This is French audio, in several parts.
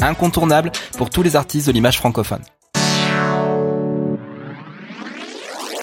incontournable pour tous les artistes de l'image francophone.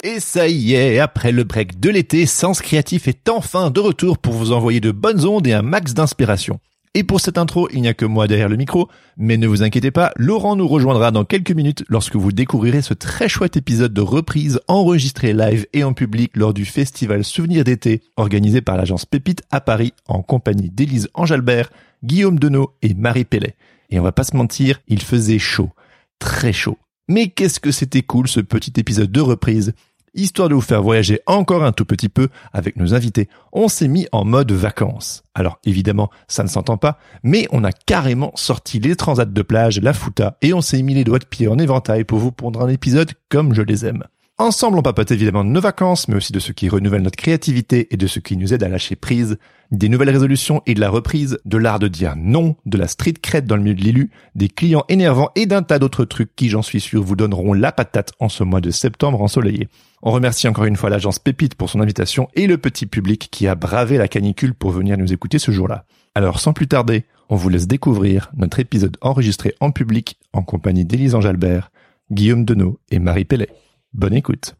Et ça y est, après le break de l'été, Sens Créatif est enfin de retour pour vous envoyer de bonnes ondes et un max d'inspiration. Et pour cette intro, il n'y a que moi derrière le micro, mais ne vous inquiétez pas, Laurent nous rejoindra dans quelques minutes lorsque vous découvrirez ce très chouette épisode de reprise enregistré live et en public lors du festival Souvenir d'été organisé par l'agence Pépite à Paris en compagnie d'Élise Angelbert, Guillaume Denot et Marie Pellet. Et on va pas se mentir, il faisait chaud. Très chaud. Mais qu'est-ce que c'était cool ce petit épisode de reprise Histoire de vous faire voyager encore un tout petit peu avec nos invités, on s'est mis en mode vacances. Alors évidemment, ça ne s'entend pas, mais on a carrément sorti les transats de plage, la fouta, et on s'est mis les doigts de pied en éventail pour vous pondre un épisode comme je les aime. Ensemble, on papote évidemment de nos vacances, mais aussi de ce qui renouvelle notre créativité et de ce qui nous aide à lâcher prise, des nouvelles résolutions et de la reprise, de l'art de dire non, de la street cred dans le milieu de l'élu, des clients énervants et d'un tas d'autres trucs qui, j'en suis sûr, vous donneront la patate en ce mois de septembre ensoleillé. On remercie encore une fois l'agence Pépite pour son invitation et le petit public qui a bravé la canicule pour venir nous écouter ce jour-là. Alors, sans plus tarder, on vous laisse découvrir notre épisode enregistré en public en compagnie d'Élise Angelbert, Guillaume Denot et Marie Pellet. Bonne écoute.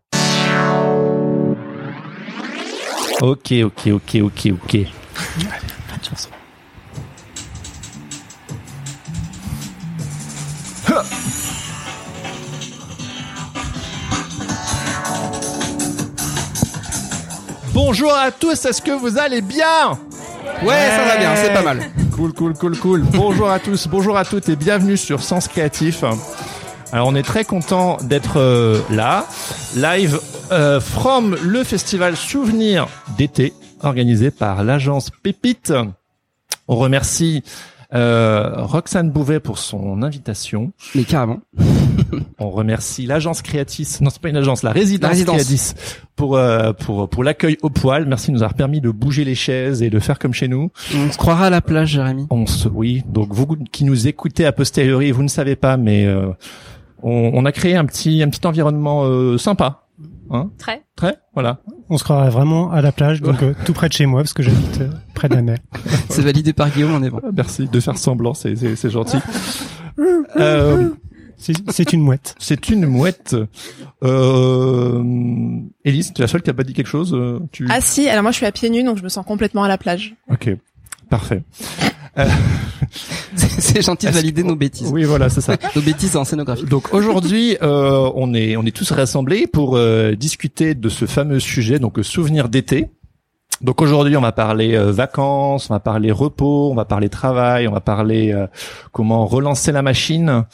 Ok, ok, ok, ok, ok. Bonjour à tous, est-ce que vous allez bien? Ouais, ça va bien, c'est pas mal. Cool, cool, cool, cool. bonjour à tous, bonjour à toutes et bienvenue sur Sens Créatif. Alors on est très content d'être euh, là, live euh, from le festival Souvenir d'été organisé par l'agence Pépite. On remercie euh, Roxane Bouvet pour son invitation. Mais carrément. On remercie l'agence Créatis, non c'est pas une agence, la résidence, La résidence. Créatis pour euh, pour pour l'accueil au poil. Merci de nous avoir permis de bouger les chaises et de faire comme chez nous. On se croira à la plage, Jérémy. On se, oui, donc vous qui nous écoutez a posteriori, vous ne savez pas, mais euh, on, on a créé un petit un petit environnement euh, sympa. Hein Très. Très, voilà. On se croirait vraiment à la plage, donc euh, tout près de chez moi, parce que j'habite euh, près de la mer. C'est validé par Guillaume, on est bon. Merci de faire semblant, c'est c'est c'est gentil. Euh, C'est c'est une mouette. c'est une mouette. Euh, Élise, tu es la seule qui a pas dit quelque chose. euh, Tu... Ah si, alors moi je suis à pieds nus donc je me sens complètement à la plage. Ok, parfait. C'est c'est gentil de valider que- nos bêtises. Oui, voilà, c'est ça. Nos bêtises en scénographie. Donc aujourd'hui, euh, on est on est tous rassemblés pour euh, discuter de ce fameux sujet, donc souvenir d'été. Donc aujourd'hui, on va parler euh, vacances, on va parler repos, on va parler travail, on va parler euh, comment relancer la machine.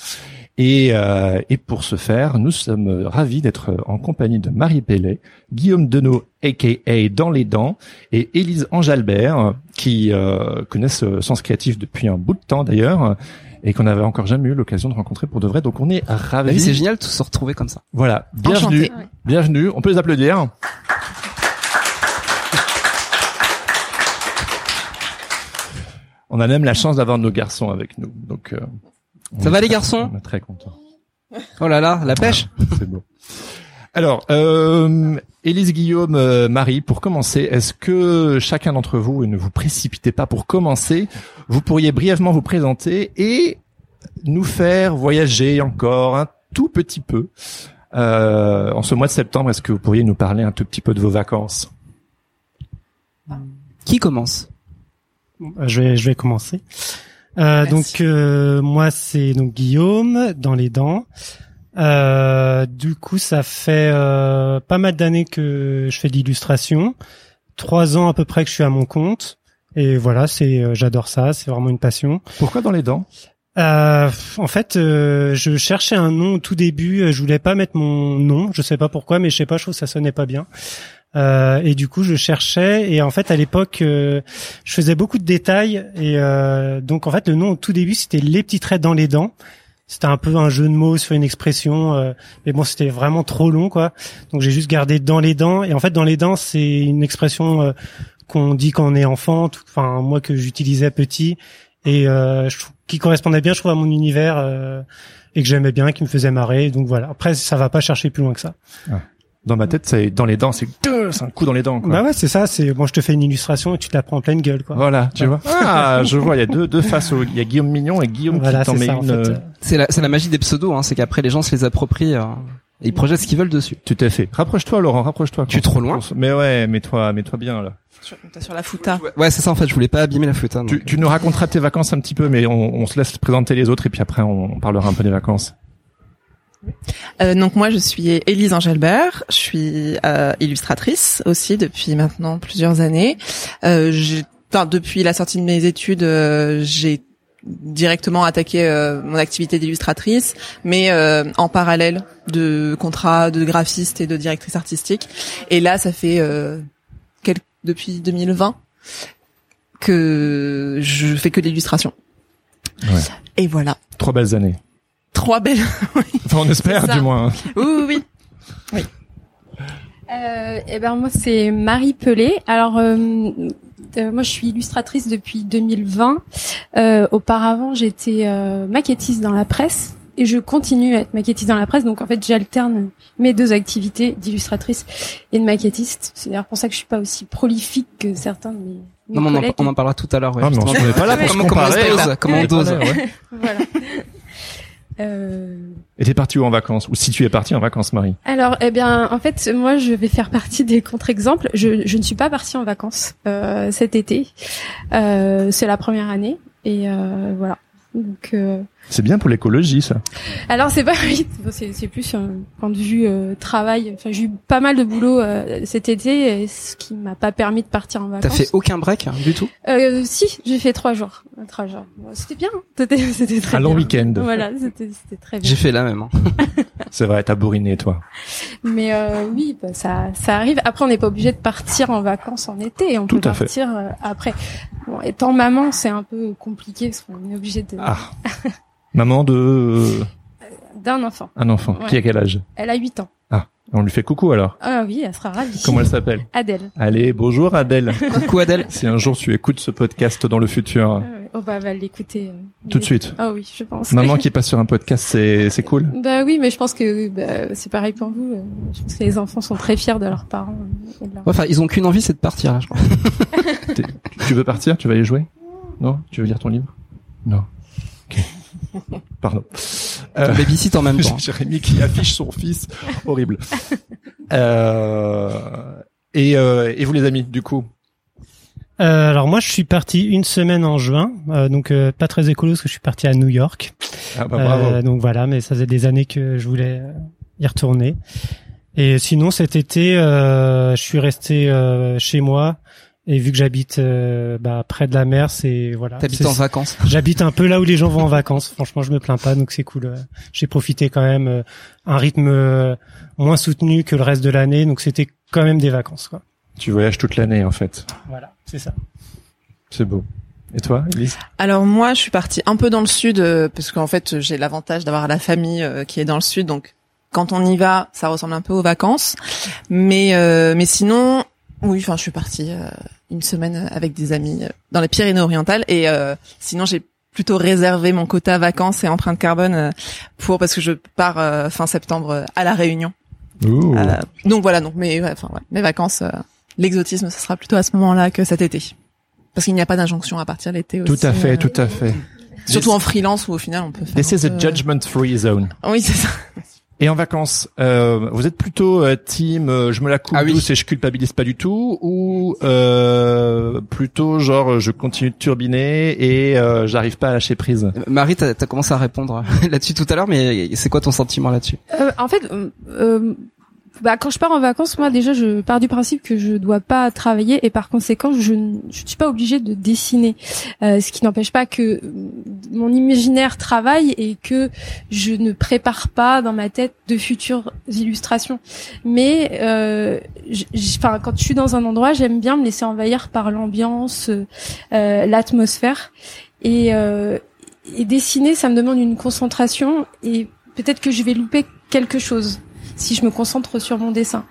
Et, euh, et pour ce faire, nous sommes ravis d'être en compagnie de Marie Pellet, Guillaume Denot, aka Dans les Dents, et Élise Angelbert, qui euh, connaissent Sens Créatif depuis un bout de temps d'ailleurs, et qu'on n'avait encore jamais eu l'occasion de rencontrer pour de vrai. Donc on est ravis. oui, c'est génial de se retrouver comme ça. Voilà, bienvenue, Enchanté. bienvenue. On peut les applaudir. On a même la chance d'avoir nos garçons avec nous, donc. euh, on Ça va, les garçons On est très contents. Oh là là, la pêche. C'est beau. Alors, euh, Élise Guillaume, euh, Marie, pour commencer, est-ce que chacun d'entre vous, et ne vous précipitez pas pour commencer, vous pourriez brièvement vous présenter et nous faire voyager encore un tout petit peu euh, en ce mois de septembre. Est-ce que vous pourriez nous parler un tout petit peu de vos vacances? Qui commence? Euh, Je vais, je vais commencer. Euh, donc euh, moi c'est donc Guillaume dans les dents. Euh, du coup ça fait euh, pas mal d'années que je fais de l'illustration, trois ans à peu près que je suis à mon compte. Et voilà, c'est euh, j'adore ça, c'est vraiment une passion. Pourquoi dans les dents? Euh, en fait, euh, je cherchais un nom au tout début. Je voulais pas mettre mon nom. Je sais pas pourquoi, mais je sais pas. Je trouve que ça sonnait pas bien. Euh, et du coup, je cherchais. Et en fait, à l'époque, euh, je faisais beaucoup de détails. Et euh, donc, en fait, le nom au tout début, c'était les petits traits dans les dents. C'était un peu un jeu de mots sur une expression, euh, mais bon, c'était vraiment trop long, quoi. Donc, j'ai juste gardé dans les dents. Et en fait, dans les dents, c'est une expression euh, qu'on dit quand on est enfant. Enfin, moi que j'utilisais petit et euh, je qui correspondait bien, je trouve, à mon univers et que j'aimais bien, qui me faisait marrer. Donc voilà. Après, ça va pas chercher plus loin que ça. Dans ma tête, c'est dans les dents, c'est c'est un coup dans les dents. Quoi. Bah ouais, c'est ça. C'est bon, je te fais une illustration et tu te la prends en pleine gueule, quoi. Voilà, tu vois. Ah, je vois, il y a deux deux faces. au- Il y a Guillaume Mignon et Guillaume Voilà, qui t'en c'est met ça. En une. fait. C'est la, c'est la magie des pseudos, hein, c'est qu'après les gens se les approprient euh, et ils projettent ce qu'ils veulent dessus. Tout à fait. Rapproche-toi, Laurent. Rapproche-toi. Tu es trop loin Mais ouais, mets-toi, mets-toi bien là. T'as sur la fouta. Ouais, c'est ça en fait, je voulais pas abîmer la hein, Tu, tu nous raconteras tes vacances un petit peu, mais on, on se laisse présenter les autres et puis après on, on parlera un peu des vacances. Euh, donc moi je suis Élise Angelbert, je suis euh, illustratrice aussi depuis maintenant plusieurs années. Euh, enfin, depuis la sortie de mes études, euh, j'ai directement attaqué euh, mon activité d'illustratrice, mais euh, en parallèle de contrats de graphiste et de directrice artistique. Et là, ça fait euh, depuis 2020 que je fais que l'illustration. Ouais. Et voilà, Trois belles années. Trois belles. Enfin, on espère du moins. hein. oui, oui, oui. Euh, eh ben moi c'est Marie Pelé. Alors euh, euh, moi je suis illustratrice depuis 2020. Euh, auparavant j'étais euh, maquettiste dans la presse et je continue à être maquettiste dans la presse. Donc en fait j'alterne mes deux activités d'illustratrice et de maquettiste. C'est d'ailleurs pour ça que je suis pas aussi prolifique que certains de mes, mes Non, mais on, en, on en parlera tout à l'heure. Ouais, Ah, mais on n'est pas là pour se comment, comment on se comparer. dose, comment on dose. ouais. Voilà. Euh, Et t'es parti où en vacances Ou si tu es parti en vacances, Marie Alors, eh bien, en fait, moi, je vais faire partie des contre-exemples. Je, je ne suis pas partie en vacances euh, cet été. Euh, c'est la première année, et euh, voilà. Donc, euh, C'est bien pour l'écologie, ça. alors c'est pas oui, c'est c'est plus un point de vue euh, travail. Enfin, j'ai eu pas mal de boulot euh, cet été, et ce qui m'a pas permis de partir en vacances. T'as fait aucun break hein, du tout? Euh, Si, j'ai fait trois jours. Trois jours. Bon, C'était bien. hein. C'était c'était très Un long week-end. Voilà, c'était c'était très bien. J'ai fait la même. Hein. C'est vrai, t'as bourriné, toi. Mais euh, oui, bah, ça, ça arrive. Après, on n'est pas obligé de partir en vacances en été. On Tout peut à fait. partir euh, après. Bon, étant maman, c'est un peu compliqué parce qu'on est obligé de Ah. Maman de euh, d'un enfant. un enfant. Ouais. Qui a quel âge? Elle a 8 ans. On lui fait coucou alors. Ah oui, elle sera ravie. Comment elle s'appelle? Adèle. Allez, bonjour Adèle. Coucou Adèle. si un jour tu écoutes ce podcast dans le futur, Ah ouais. Oh bah, elle va l'écouter. euh, tout de suite. Ah oui, je pense. Maman qui passe sur un podcast, c'est c'est cool. Bah oui, mais je pense que bah, c'est pareil pour vous. euh, Je pense que les enfants sont très fiers de leurs parents. et de leur- Enfin, ils ont qu'une envie, c'est de partir. Là, je crois. Tu veux partir? Tu vas y jouer? Non? Tu veux lire ton livre? Non. Ok. Pardon. Ton babysit en même temps. Jérémy qui affiche son fils. Horrible. Euh, et, euh, et vous les amis, du coup Euh, alors moi, je suis parti une semaine en juin, euh, donc euh, pas très écolo parce que je suis parti à New York. ah bah, Bravo. Euh, donc voilà, mais ça faisait des années que je voulais euh, y retourner. Et sinon, cet été, euh, je suis resté euh, chez moi. Et vu que j'habite euh, bah, près de la mer, c'est voilà. T'habites en vacances? J'habite un peu là où les gens vont en vacances. Franchement, je me plains pas, donc c'est cool. Euh, J'ai profité quand même euh, un rythme euh, moins soutenu que le reste de l'année, donc c'était quand même des vacances. Quoi. Tu voyages toute l'année en fait. Voilà, c'est ça. C'est beau. Et toi, Elise? Alors moi, je suis partie un peu dans le sud euh, parce qu'en fait, j'ai l'avantage d'avoir la famille euh, qui est dans le sud, donc quand on y va, ça ressemble un peu aux vacances. Mais euh, mais sinon, oui, enfin, je suis partie euh, une semaine avec des amis euh, dans les Pyrénées-Orientales et euh, sinon j'ai plutôt réservé mon quota vacances et empreinte carbone euh, pour parce que je pars euh, fin septembre à la Réunion. Donc voilà, donc mes ouais, enfin ouais, mes vacances, euh, l'exotisme, ce sera plutôt à ce moment-là que cet été. Parce qu'il n'y a pas d'injonction à partir l'été aussi. Tout à fait, tout à fait. Surtout en freelance où au final on peut faire. This is a peu- judgment free zone. Oui, c'est ça. Et en vacances, euh, vous êtes plutôt euh, team euh, je me la coupe Ah oui. douce et je culpabilise pas du tout ou euh, plutôt genre je continue de turbiner et euh, j'arrive pas à lâcher prise? Euh, Marie, t'as as commencé à répondre là-dessus tout à l'heure, mais c'est quoi ton sentiment là-dessus? Euh, en fait, bah, quand je pars en vacances, moi déjà, je pars du principe que je dois pas travailler et par conséquent, je ne suis pas obligée de dessiner. Euh, ce qui n'empêche pas que mon imaginaire travaille et que je ne prépare pas dans ma tête de futures illustrations. Mais euh, enfin, quand je suis dans un endroit, j'aime bien me laisser envahir par l'ambiance, euh, l'atmosphère et, euh, et dessiner, ça me demande une concentration et peut-être que je vais louper quelque chose si je me concentre sur mon dessin.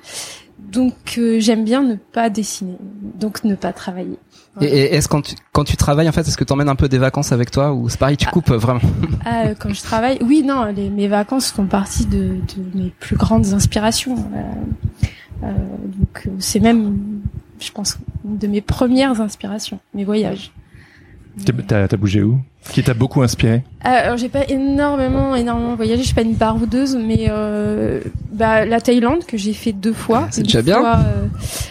Donc euh, j'aime bien ne pas dessiner, donc ne pas travailler. Et, et est-ce quand tu, quand tu travailles en fait, est-ce que t'emmènes un peu des vacances avec toi ou c'est pareil, tu coupes euh, vraiment Ah, euh, quand je travaille, oui, non, les, mes vacances font partie de, de mes plus grandes inspirations. Euh, euh, donc c'est même, je pense, une de mes premières inspirations, mes voyages. T'as bougé où? Qui t'a beaucoup inspiré Euh, alors j'ai pas énormément énormément voyagé, je suis pas une baroudeuse, mais euh, bah, la Thaïlande que j'ai fait deux fois. C'est déjà bien. fois, euh,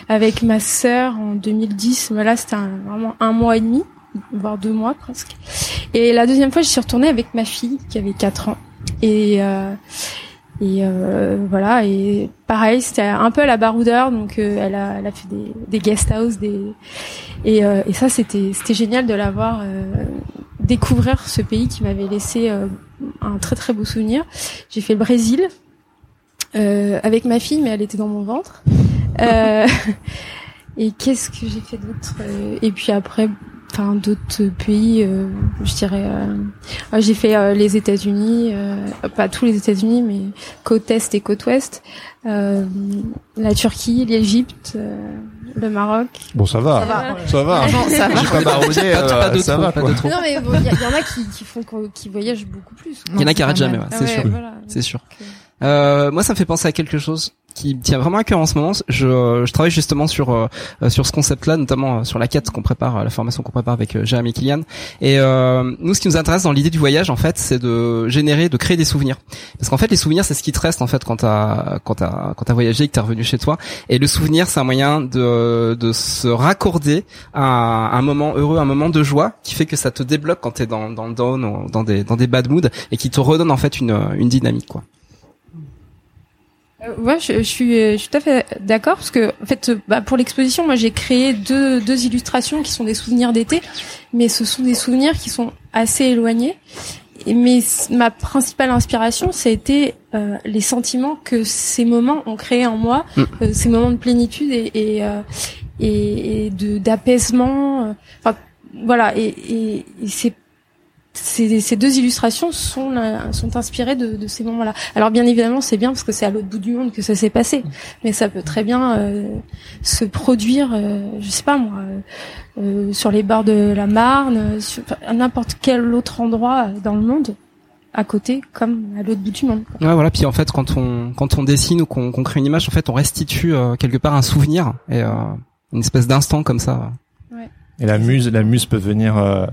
avec ma sœur en 2010, voilà c'était un- vraiment un mois et demi, voire deux mois presque. Et la deuxième fois je suis retournée avec ma fille qui avait quatre ans et euh, et euh, voilà et pareil c'était un peu à la baroudeur donc euh, elle a elle a fait des, des guest house des et, euh, et ça c'était c'était génial de la voir euh, découvrir ce pays qui m'avait laissé euh, un très très beau souvenir. J'ai fait le Brésil euh, avec ma fille, mais elle était dans mon ventre. Euh, et qu'est-ce que j'ai fait d'autre Et puis après, enfin d'autres pays, euh, je dirais. euh, ouais, j'ai fait les États-Unis, pas tous les États-Unis, mais côte est et côte ouest, la Turquie, l'Égypte, le Maroc. Bon, ça va. Ça va. Ça va. Bon, ça va. J'ai pas baroudé, Pas- euh, de ça va pas de trop. Non mais bon, il y, a- y en a qui, qui font qu'on- qui voyagent beaucoup plus. Il y en a qui arrêtent jamais, ouais, c'est ouais, sûr. voilà. C'est sûr. Donc, euh, Euh, moi, ça me fait penser à quelque chose qui tient vraiment à cœur en ce moment. Je, je travaille justement sur euh, euh, sur ce concept-là, notamment euh, sur la quête qu'on prépare, euh, la formation qu'on prépare avec Jérémy Kilian. Et euh, nous, ce qui nous intéresse dans l'idée du voyage, en fait, c'est de générer, de créer des souvenirs. Parce qu'en fait, les souvenirs, c'est ce qui te reste en fait quand t'as quand t'as quand t'as voyagé, que t'es revenu chez toi. Et le souvenir, c'est un moyen de de se raccorder à un moment heureux, un moment de joie, qui fait que ça te débloque quand t'es dans dans le down, dans des dans des bad moods, et qui te redonne en fait une une dynamique, quoi. Euh, ouais, je, je suis, je suis tout à fait d'accord parce que en fait, euh, bah, pour l'exposition, moi j'ai créé deux, deux illustrations qui sont des souvenirs d'été, mais ce sont des souvenirs qui sont assez éloignés. Et- Mais ma principale inspiration, ça a été euh, les sentiments que ces moments ont créés en moi, Mm. euh, ces moments de plénitude et et, euh, et, et de d'apaisement. euh, Enfin, voilà, et, et, et c'est ces, deux illustrations sont inspirées de, ces moments-là. Alors bien évidemment, c'est bien parce que c'est à l'autre bout du monde que ça s'est passé, mais ça peut très bien euh, se produire, euh, je sais pas moi, euh, euh, sur les bords de la Marne, sur à n'importe quel autre endroit euh, dans le monde, à côté comme à l'autre bout du monde. quoi. Ouais, voilà. Puis en fait, quand on quand on dessine ou qu'on crée une image, en fait, on restitue euh, quelque part un souvenir et une espèce d'instant comme ça. Et la muse, la muse peut venir euh,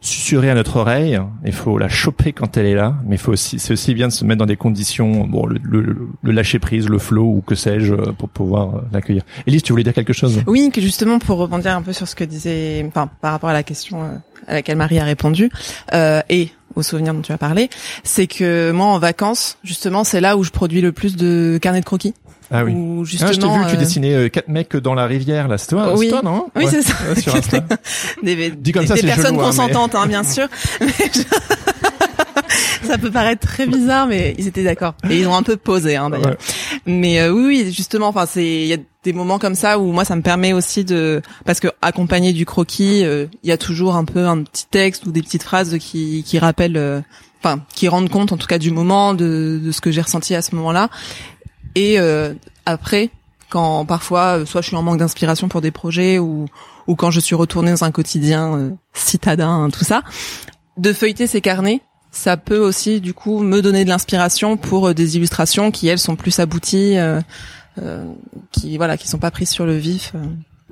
susurrer à notre oreille. Il faut la choper quand elle est là, mais il faut aussi, c'est aussi bien de se mettre dans des conditions, bon, le, le, le lâcher prise, le flow ou que sais-je, euh, pour pouvoir euh, l'accueillir. Elise, tu voulais dire quelque chose? Oui, que justement pour rebondir un peu sur ce que disait, enfin par rapport à la question euh, à laquelle Marie a répondu euh, et aux souvenirs dont tu as parlé, c'est que moi en vacances, justement, c'est là où je produis le plus de carnets de croquis. Ah oui. Où Ah, justement, je t'ai vu que tu euh, dessinais euh, quatre mecs dans la rivière, là. C'est toi, Oui. toi, non Oui, Ouais. c'est ça. Ouais, sur Insta. des, Dit comme des- ça, des c'est personnes hein, mais- consentantes, hein, bien sûr. Ça peut paraître très bizarre, mais ils étaient d'accord. Et ils ont un peu posé, hein, d'ailleurs. Ouais. Mais euh, oui, oui, justement, enfin, c'est il y a des moments comme ça où moi, ça me permet aussi de, parce que accompagné du croquis, euh, il y a toujours un peu un petit texte ou des petites phrases qui qui rappellent, euh, enfin, qui rendent compte en tout cas du moment, de, de ce que j'ai ressenti à ce moment-là. Et euh, après, quand parfois, euh, soit je suis en manque d'inspiration pour des projets ou ou quand je suis retournée dans un quotidien euh, citadin, hein, tout ça, de feuilleter ces carnets, ça peut aussi du coup me donner de l'inspiration pour des illustrations qui elles sont plus abouties, euh, euh, qui voilà, qui sont pas prises sur le vif.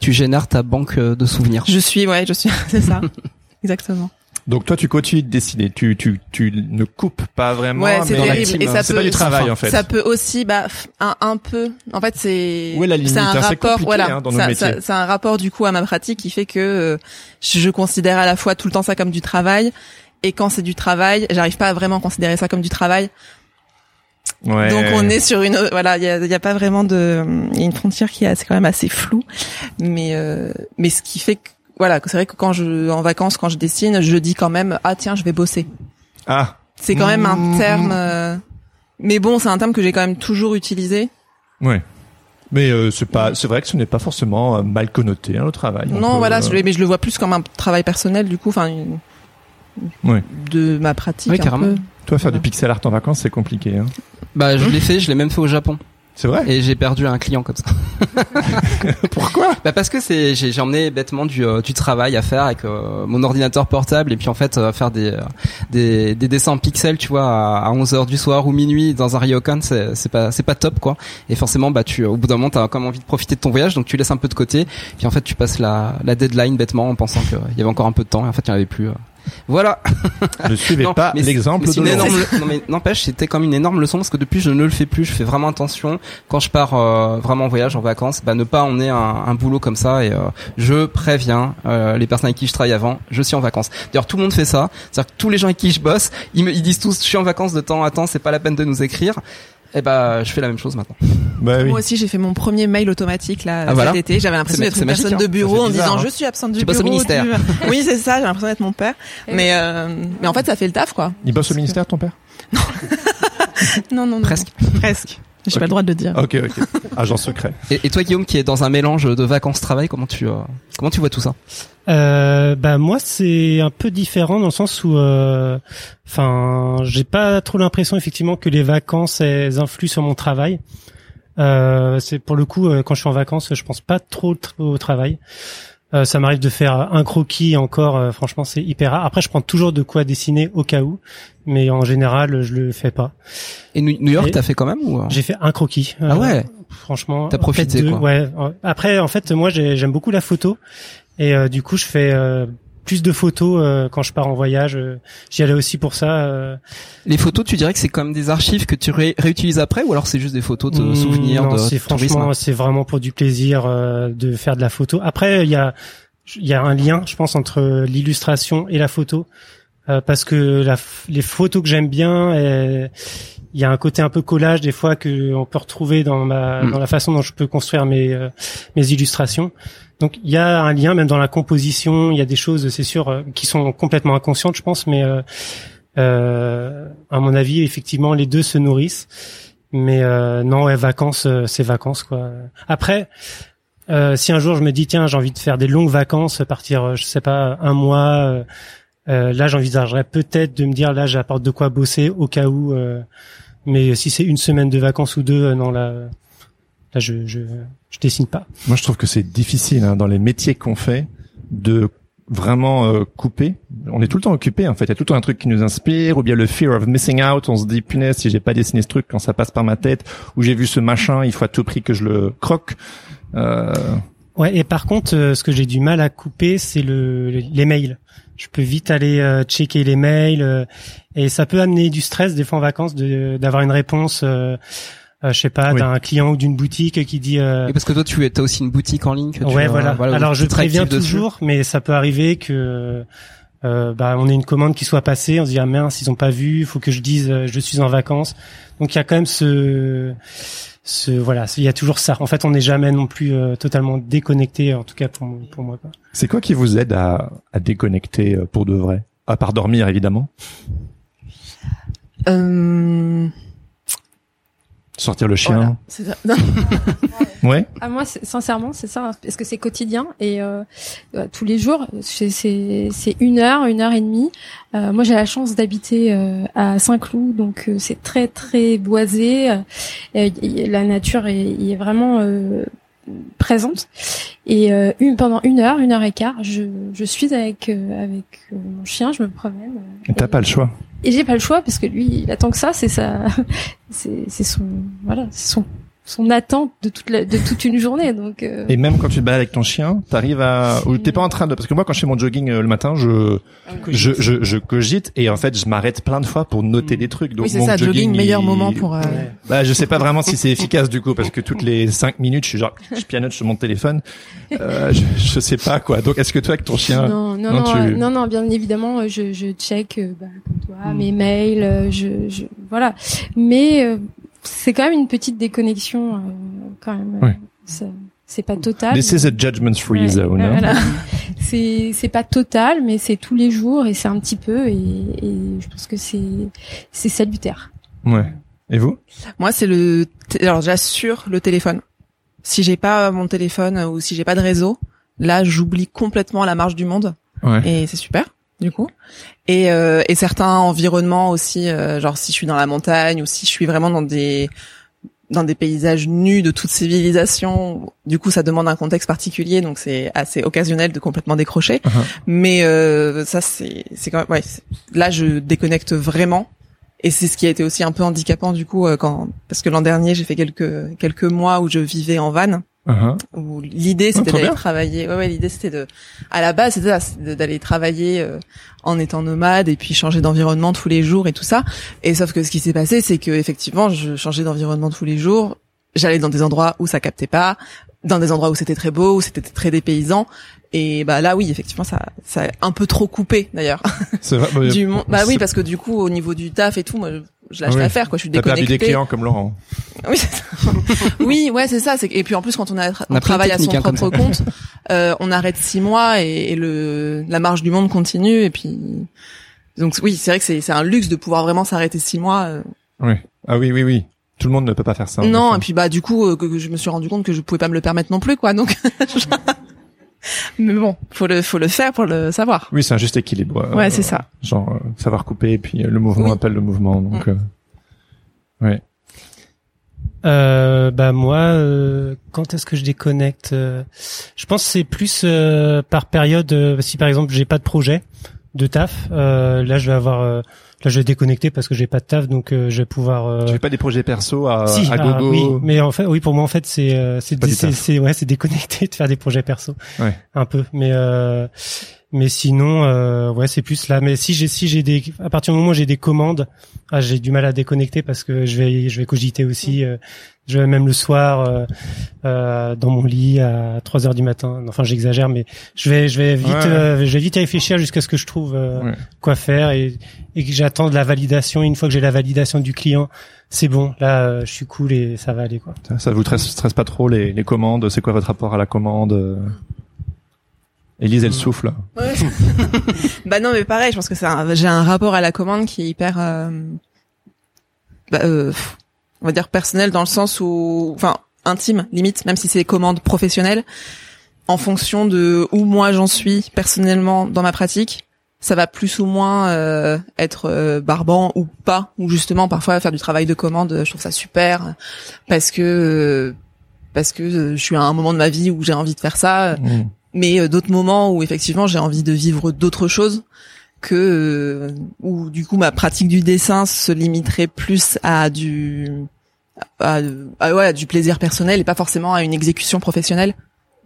Tu génères ta banque de souvenirs. Je suis, ouais, je suis, c'est ça, exactement. Donc toi, tu continues de dessiner. Tu tu tu ne coupes pas vraiment. Ouais, c'est terrible. Et ça peut- pas du travail en fait. Ça peut aussi, bah, un, un peu. En fait, c'est. La limite C'est un hein, rapport, voilà. hein, dans nos Ça- métiers. ça- C'est un rapport du coup à ma pratique qui fait que euh, je, je considère à la fois tout le temps ça comme du travail et quand c'est du travail, j'arrive pas à vraiment considérer ça comme du travail. Ouais. Donc on est sur une, voilà, il y a, il y a pas vraiment de, il y a une frontière qui est assez- quand même assez floue, mais euh, mais ce qui fait que voilà, c'est vrai que quand je en vacances, quand je dessine, je dis quand même ah tiens je vais bosser. Ah. C'est quand même un Mmh. terme. euh, Mais bon, c'est un terme que j'ai quand même toujours utilisé. Ouais. Mais euh, c'est pas, c'est vrai que ce n'est pas forcément euh, mal connoté hein, le travail. On non, peut, voilà, euh, je, mais je le vois plus comme un travail personnel, du coup, enfin, une- Ouais. de ma pratique. Oui, un carrément. peu. Toi, faire Voilà. du pixel art en vacances, c'est compliqué. Hein. Bah, je l'ai fait, je l'ai même fait au Japon. C'est vrai. Et j'ai perdu un client comme ça. Pourquoi Bah parce que c'est j'ai emmené bêtement du euh, du travail à faire avec euh, mon ordinateur portable et puis en fait euh, faire des des des dessins en pixels tu vois à, à 11 heures du soir ou minuit dans un ryokan c'est c'est pas c'est pas top quoi et forcément bah tu au bout d'un moment t'as quand même envie de profiter de ton voyage donc tu laisses un peu de côté puis en fait tu passes la la deadline bêtement en pensant qu'il y avait encore un peu de temps et en fait il y en avait plus. Voilà. Ne suivez non, pas l'exemple de énorme non mais n'empêche c'était comme une énorme leçon parce que depuis je ne le fais plus je fais vraiment attention. Quand je pars euh, vraiment en voyage en vacances bah ne pas emmener un, un boulot comme ça et euh, je préviens euh, les personnes avec qui je travaille avant je suis en vacances. D'ailleurs tout le monde fait ça. C'est à dire que tous les gens avec qui je bosse ils me ils disent tous je suis en vacances de temps à temps c'est pas la peine de nous écrire. Et bah je fais la même chose maintenant Bah oui. Moi aussi, j'ai fait mon premier mail automatique là Ah, cet voilà. été. J'avais l'impression d'être une magique, personne hein. de bureau Ça fait en bizarre, disant hein. je suis absente du Tu bureau. au ministère. tu- Oui, c'est ça. J'ai l'impression d'être mon père. Mais euh, mais en fait, ça fait le taf, quoi. Il bosse au ministère, ton père? Non, non, non. Presque. presque. J'ai Ok. pas le droit de le dire. Ok, ok. Agent secret. et, et toi Guillaume qui est dans un mélange de vacances travail comment tu euh, comment tu vois tout ça? Euh, bah moi c'est un peu différent dans le sens où, euh, enfin, j'ai pas trop l'impression effectivement que les vacances elles influent sur mon travail. Euh, c'est pour le coup euh, quand je suis en vacances, je pense pas trop tr- au travail. Euh, ça m'arrive de faire un croquis encore, euh, franchement c'est hyper rare. Après je prends toujours de quoi dessiner au cas où, mais en général je le fais pas. et New York t'as fait quand même ou? J'ai fait un croquis. ah Euh, ouais? franchement. T'as en profité, fait, deux, quoi. Ouais. Après, en fait, moi, j'ai- j'aime beaucoup la photo et euh, du coup, je fais euh, plus de photos euh, quand je pars en voyage. euh, J'y allais aussi pour ça. euh. Les photos, tu dirais que c'est comme des archives que tu ré- réutilises après, ou alors c'est juste des photos de Mm, souvenirs non, de c'est franchement, c'est vraiment pour du plaisir euh, de faire de la photo. Après, il y a, il y a un lien, je pense, entre l'illustration et la photo. Euh, parce que la, les photos que j'aime bien, euh, il y a un côté un peu collage des fois que on peut retrouver dans ma Mm. dans la façon dont je peux construire mes euh, mes illustrations. Donc il y a un lien même dans la composition. Il y a des choses, c'est sûr, euh, qui sont complètement inconscientes, je pense, mais euh, euh, à mon avis, effectivement, les deux se nourrissent. Mais euh, non, ouais, vacances, euh, c'est vacances quoi. Après, euh, si un jour je me dis tiens, j'ai envie de faire des longues vacances, partir, je sais pas, un mois. là, j'envisagerais peut-être de me dire là, j'apporte de quoi bosser au cas où. mais si c'est une semaine de vacances ou deux, non là, là je je je dessine pas. Moi, je trouve que c'est difficile hein, dans les métiers qu'on fait de vraiment euh, couper. On est tout le temps occupé en fait. Il y a tout le temps un truc qui nous inspire, ou bien le fear of missing out. On se dit punaise si j'ai pas dessiné ce truc quand ça passe par ma tête, ou j'ai vu ce machin, il faut à tout prix que je le croque. Euh, Ouais, et par contre, euh, ce que j'ai du mal à couper, c'est le les mails. Je peux vite aller euh, checker les mails euh, et ça peut amener du stress des fois en vacances de d'avoir une réponse. Euh, euh, je sais pas, Oui. d'un client ou d'une boutique qui dit euh, Et parce que toi, tu as aussi une boutique en ligne. Que tu, ouais euh, voilà. Alors je préviens dessus. toujours, mais ça peut arriver que euh, bah on ait une commande qui soit passée, on se dit ah mince ils ont pas vu, il faut que je dise euh, je suis en vacances. Donc il y a quand même ce ce voilà, il y a toujours ça. En fait, on n'est jamais non plus euh, totalement déconnecté, en tout cas pour pour moi. Quoi. c'est quoi qui vous aide à, à déconnecter euh, pour de vrai? À part dormir évidemment, Euh, sortir le chien. voilà. Ouais. Ah, moi, sincèrement, c'est ça, parce que c'est quotidien et euh, euh, tous les jours, c'est une heure, une heure et demie. Euh, moi, j'ai la chance d'habiter euh, à Saint-Cloud, donc c'est très très boisé. et, et la nature est, est vraiment présente. Et euh, une, pendant une heure, une heure et quart, je, je suis avec euh, avec mon chien, je me promène. Et T'as pas le choix. Et j'ai pas le choix parce que lui, il attend que ça, c'est ça, c'est son, voilà, c'est son son attente de toute la, de toute une journée. Donc euh, Et même quand tu te balades avec ton chien, t'arrives à, ou t'es pas en train de, parce que moi quand je fais mon jogging euh, le matin, je, je, je, je cogite et en fait je m'arrête plein de fois pour noter des trucs. Donc oui, c'est mon ça, jogging, il- meilleur moment pour. euh, Bah, je sais pas vraiment si c'est efficace du coup parce que toutes les cinq minutes, je suis genre, je pianote sur mon téléphone. Euh, je, je sais pas quoi. Donc, est-ce que toi avec ton chien, non, non, non, non, tu- euh, non, non, bien évidemment, je, je check euh, bah, comme toi Hmm. mes mails, euh, je, je, voilà. Mais euh, c'est quand même une petite déconnexion, euh, quand même. Ouais. Ça- C'est pas total. this is a judgment free Ouais, zone. hein. voilà. c'est c'est pas total, mais c'est tous les jours et c'est un petit peu et, et je pense que c'est c'est salutaire. Ouais. Et vous? Moi, c'est le. t- Alors, j'assure le téléphone. Si j'ai pas mon téléphone ou si j'ai pas de réseau, là, j'oublie complètement la marge du monde Ouais. et c'est super du coup. Et, euh, et certains environnements aussi, euh, genre si je suis dans la montagne ou si je suis vraiment dans des dans des paysages nus de toute civilisation, du coup ça demande un contexte particulier, donc c'est assez occasionnel de complètement décrocher. Uh-huh. Mais euh, ça c'est c'est quand même ouais, là je déconnecte vraiment. Et c'est ce qui a été aussi un peu handicapant du coup euh, quand parce que l'an dernier j'ai fait quelques quelques mois où je vivais en van Où l'idée Ah, c'était trop d'aller travailler. Ouais, ouais l'idée c'était de à la base c'était d'aller travailler euh, en étant nomade et puis changer d'environnement tous les jours et tout ça. Et sauf que ce qui s'est passé c'est que effectivement je changeais d'environnement tous les jours. J'allais dans des endroits où ça captait pas dans des endroits où c'était très beau où c'était très dépaysant. Et bah là oui effectivement ça ça a un peu trop coupé d'ailleurs. C'est vrai. bah, du bah oui parce que du coup au niveau du taf et tout moi je lâche Ah oui. l'affaire quoi je suis T'as perdu déconnectée des clients comme Laurent. oui, c'est ça. oui, ouais, c'est ça. Et puis en plus, quand on, a, travaille à son hein, propre compte, euh, on arrête six mois et, et le la marge du monde continue. Et puis, donc oui, c'est vrai que c'est c'est un luxe de pouvoir vraiment s'arrêter six mois. euh. Oui. Ah oui, oui, oui. Tout le monde ne peut pas faire ça. non, effet. et puis bah du coup, euh, que, que je me suis rendu compte que je pouvais pas me le permettre non plus, quoi. Donc, mais bon, faut le faut le faire pour le savoir. Oui, c'est un juste équilibre. euh, Ouais, c'est ça. Genre euh, savoir couper et puis euh, le mouvement Oui. appelle le mouvement. Donc, euh, ouais. Euh, bah moi, euh, quand est-ce que je déconnecte euh, Je pense que c'est plus euh, par période. euh, si par exemple j'ai pas de projet de taf, euh, là je vais avoir, euh, là je vais déconnecter parce que j'ai pas de taf, donc euh, je vais pouvoir. euh, Tu fais pas des projets perso à, si, à ah, gogo. oui, mais en fait, oui, pour moi en fait c'est euh, c'est c'est ouais, c'est déconnecté de faire des projets perso. Ouais. Un peu, mais euh, mais sinon euh, ouais, c'est plus là. Mais si j'ai si j'ai des à partir du moment où j'ai des commandes, ah, j'ai du mal à déconnecter parce que je vais je vais cogiter aussi. Je vais même le soir euh, euh, dans mon lit à 3 heures du matin. Enfin, j'exagère, mais je vais je vais vite Ouais, ouais. euh, je vais vite réfléchir jusqu'à ce que je trouve euh, Ouais. quoi faire et et que j'attends de la validation. Une fois que j'ai la validation du client, c'est bon. Là, euh, je suis cool et ça va aller quoi. Ça, ça vous stresse, stresse pas trop les, les commandes? C'est quoi votre rapport à la commande Élise, elle souffle. Ouais. bah non, mais pareil, je pense que c'est un- j'ai un rapport à la commande qui est hyper, euh, bah, euh, on va dire personnel dans le sens où, enfin, intime, limite, même si c'est commande professionnelle, en fonction de où moi j'en suis personnellement dans ma pratique, ça va plus ou moins euh, être euh, barbant ou pas, ou justement parfois faire du travail de commande, je trouve ça super parce que euh, parce que euh, je suis à un moment de ma vie où j'ai envie de faire ça Mm. mais euh, d'autres moments où effectivement j'ai envie de vivre d'autres choses que euh, où du coup ma pratique du dessin se limiterait plus à du à, à- ouais à du plaisir personnel et pas forcément à une exécution professionnelle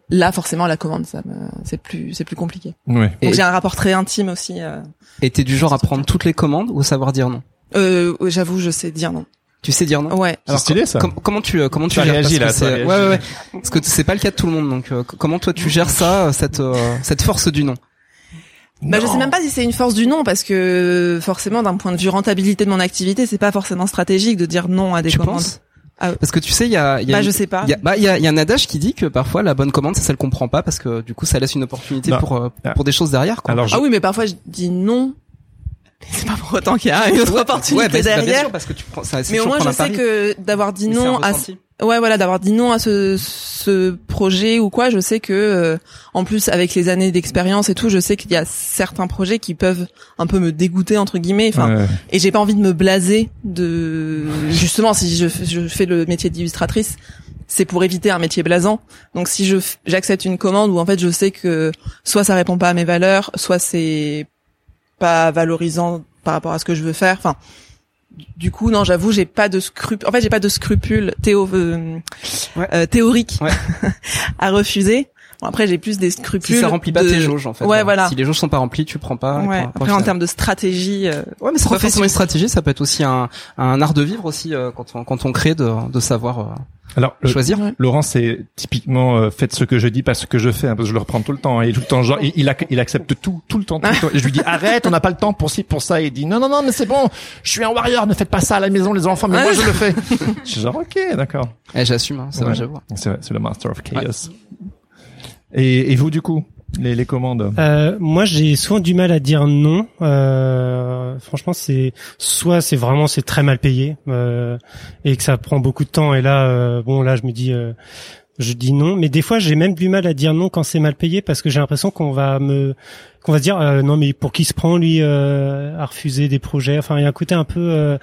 là forcément la commande ça me c'est plus c'est plus compliqué Ouais. Et- j'ai un rapport très intime aussi euh, Et t'es du genre à prendre toutes les commandes ou savoir dire non? Euh j'avoue je sais dire non Tu sais dire non? Ouais C'est stylé, ça. com- comment tu euh, comment tu gères? réagi, parce là, que réagi. ouais, ouais, ouais. Parce que c'est pas le cas de tout le monde. Donc euh, comment toi tu gères ça, cette euh, cette force du non? Bah, je sais même pas si c'est une force du non parce que forcément d'un point de vue rentabilité de mon activité c'est pas forcément stratégique de dire non à des Tu commandes penses? Ah, Parce que tu sais, il y a, il y a bah une- je sais pas il y a, bah, il y a, il y a un adage qui dit que parfois la bonne commande c'est celle qu'on prend pas parce que du coup ça laisse une opportunité pour euh, Ah. pour des choses derrière quoi. Alors, je- Ah oui, mais parfois je dis non. Mais C'est pas pour autant qu'il y a une autre opportunité ouais, bah, bien derrière. sûr parce que tu prends ça. c'est mais au moins je sais que d'avoir dit Mais non à ressenti. Ouais voilà d'avoir dit non à ce ce projet ou quoi, je sais que euh, en plus avec les années d'expérience et tout, je sais qu'il y a certains projets qui peuvent un peu me dégoûter entre guillemets. Enfin, Ouais. et j'ai pas envie de me blaser de justement si je, je fais le métier d'illustratrice c'est pour éviter un métier blasant donc si je j'accepte une commande où en fait je sais que soit ça répond pas à mes valeurs soit c'est pas valorisant par rapport à ce que je veux faire enfin du coup, non, j'avoue, j'ai pas de scrupules. En fait, j'ai pas de scrupules théo euh, Ouais. euh, théoriques Ouais. à refuser. Bon, après, j'ai plus des scrupules. Si ça remplit pas de- tes jauges en fait. Ouais, voilà. Si les jauges sont pas remplies, tu prends pas. Ouais. Après, en termes de stratégie, euh, Ouais, mais c'est pas forcément une stratégie, ça peut être aussi un, un art de vivre aussi euh, quand on quand on crée de, de savoir euh, Alors, le- choisir. Laurent, c'est typiquement euh, faites ce que je dis, pas ce que je fais, hein, parce que je le reprends tout le temps. hein, et tout le temps, genre, il, il, ac- il accepte tout, tout le temps, tout le temps. Et je lui dis arrête, on n'a pas le temps pour ci, pour ça. Et il dit non, non, non, mais c'est bon, je suis un warrior, ne faites pas ça à la maison, les enfants, mais moi je le fais. je suis genre ok, d'accord. Eh, j'assume, hein, c'est Ouais. vrai, j'avoue. C'est vrai, c'est le master of chaos. Et, vous du coup, les, commandes. Euh, moi, j'ai souvent du mal à dire non. Euh, franchement, c'est soit c'est vraiment c'est très mal payé euh, et que ça prend beaucoup de temps. Et là, bon, là, je me dis, je dis non. Mais des fois, j'ai même du mal à dire non quand c'est mal payé parce que j'ai l'impression qu'on va me qu'on va se dire non mais pour qui se prend lui à refuser des projets? Enfin, il y a un côté un peu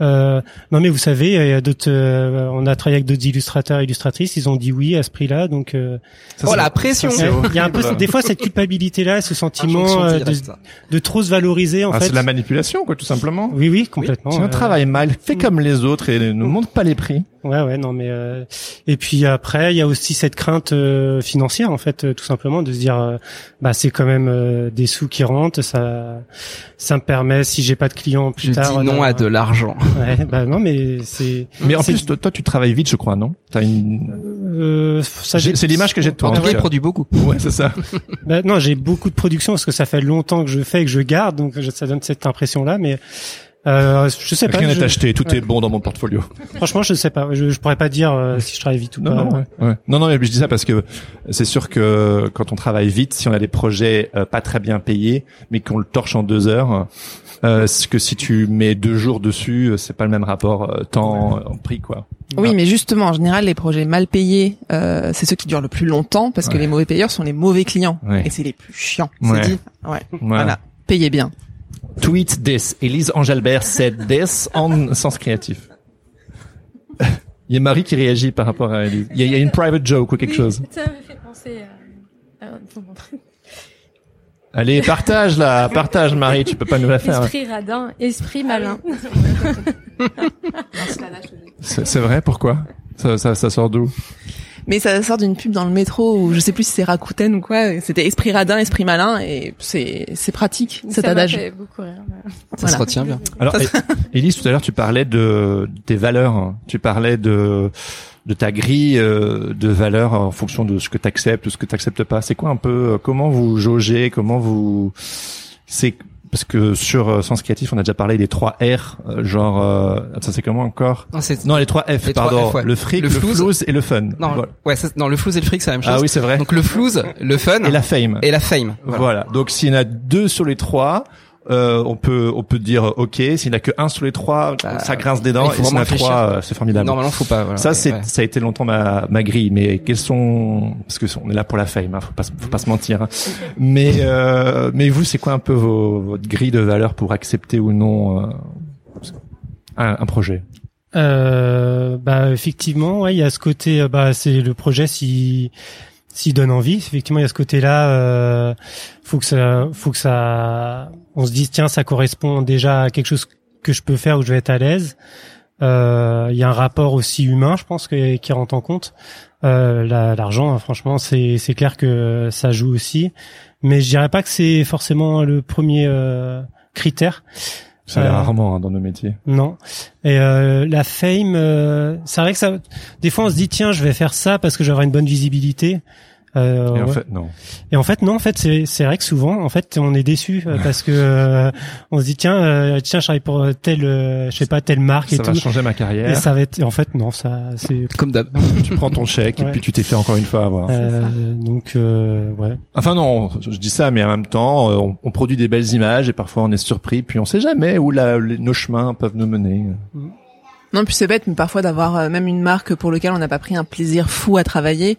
non mais vous savez, il y a d'autres. euh, on a travaillé avec d'autres illustrateurs et illustratrices. Ils ont dit oui à ce prix-là, donc. euh, Ça, Oh c'est- la pression. il y a- il y a un peu des fois cette culpabilité là, ce sentiment euh, de, trop se valoriser en Ah, fait. c'est de la manipulation, quoi, tout simplement. Oui oui complètement. Si on euh, travaille mal, fais comme les autres et ne monte pas les prix. Ouais ouais non mais euh, et puis après il y a aussi cette crainte euh, financière en fait euh, tout simplement de se dire euh, bah c'est quand même euh, des sous qui rentrent ça ça me permet si j'ai pas de clients plus Je tard dis non d'avoir- à de l'argent. ouais bah non mais c'est Mais en plus, toi, toi, tu travailles vite, je crois, non? T'as une. euh, ça J'ai- C'est l'image que j'ai de toi. En en tout cas, il produit beaucoup. Ouais, c'est ça. Bah, non, j'ai beaucoup de production parce que ça fait longtemps que je fais et que je garde, donc ça donne cette impression-là. Mais euh, je sais pas. Rien n'est je- acheté, tout ouais. est bon dans mon portfolio. Franchement, je sais pas. Je, je pourrais pas dire euh, si je travaille vite ou Non, pas. non, ouais, ouais. non, non, mais je dis ça parce que c'est sûr que quand on travaille vite, si on a des projets euh, pas très bien payés, mais qu'on le torche en deux heures, euh, c'est que si tu mets deux jours dessus, euh, c'est pas le même rapport euh, temps euh, en prix, quoi. Oui, mais justement, en général, les projets mal payés, euh, c'est ceux qui durent le plus longtemps parce que les mauvais payeurs sont les mauvais clients Ouais. et c'est les plus chiants. Ouais. C'est dit. Ouais. Voilà. Payez bien. Tweet this. Elise Angelbert said this en sens créatif. Il y a Marie qui réagit par rapport à Elise. Il y a, il y a une private joke ou quelque Oui, chose. Ça m'a fait penser à... Allez, partage là, partage Marie, tu peux pas nous la faire. Esprit radin, esprit malin. C'est c'est vrai, pourquoi? Ça, ça, ça sort d'où? Mais ça sort d'une pub dans le métro où je sais plus si c'est Rakuten ou quoi. C'était esprit radin, esprit malin et c'est c'est pratique cet ça adage. fait beaucoup rire. Ça Voilà. se retient bien. Alors, Élise, tout à l'heure, tu parlais de tes valeurs. hein. Tu parlais de de ta grille euh, de valeurs en fonction de ce que tu acceptes ou ce que tu acceptes pas. C'est quoi un peu euh, comment vous jaugez, comment vous c'est parce que sur euh, Sens Créatif, on a déjà parlé des trois R, euh, genre euh, ça c'est comment encore Non, c'est Non, les trois F, Les pardon, ouais. le fric, Le le, flouze. et le fun. non, Voilà. ouais, non, le flouze et le fric, c'est la même chose. Ah oui, c'est vrai. Donc le flouze, le fun et la fame. et la fame. Voilà. Voilà. Donc s'il y en a deux sur les trois, euh, on peut on peut dire ok. S'il n'y en a que un sur les trois, Bah, ça grince des dents. Et s'il y en a trois, euh, c'est formidable. Normalement, faut pas. Voilà. ça c'est Ouais. ça a été longtemps ma ma grille. Mais quels sont parce que on est là pour la fame, hein, faut pas faut pas se mentir. hein. Mais euh, mais vous c'est quoi un peu vos, votre grille de valeur pour accepter ou non euh, un, un projet? Euh, bah effectivement, ouais, il y a ce côté. euh, Bah c'est le projet si s'il donne envie. Effectivement, il y a ce côté-là. Euh, faut que ça, faut que ça. On se dise tiens, ça correspond déjà à quelque chose que je peux faire où je vais être à l'aise. Euh, Il y a un rapport aussi humain, je pense, que- qui rentre en compte. Euh, la- L'argent, hein, franchement, c'est c'est clair que ça joue aussi. Mais je dirais pas que c'est forcément le premier euh, critère. Ça l'est Euh, rarement hein, dans nos métiers. Non. Et euh, la fame, euh, c'est vrai que ça. Des fois, on se dit tiens, je vais faire ça parce que j'aurai une bonne visibilité. Euh, Et en ouais. fait non. Et en fait, non. En fait, c'est c'est vrai que souvent, en fait, on est déçu euh, parce que euh, on se dit tiens, euh, tiens, je travaille pour telle, euh, je sais pas, telle marque et Ça va tout. changer ma Et carrière. ça va être. En fait, non, ça, c'est. Comme d'hab. tu prends ton chèque et puis tu t'es fait encore une fois avoir. Euh, donc, euh, ouais. Enfin non, je dis ça, mais en même temps, euh, on, on produit des belles images et parfois on est surpris, puis on sait jamais où la, les- nos chemins peuvent nous mener. Non, puis c'est bête, mais parfois d'avoir même une marque pour laquelle on n'a pas pris un plaisir fou à travailler.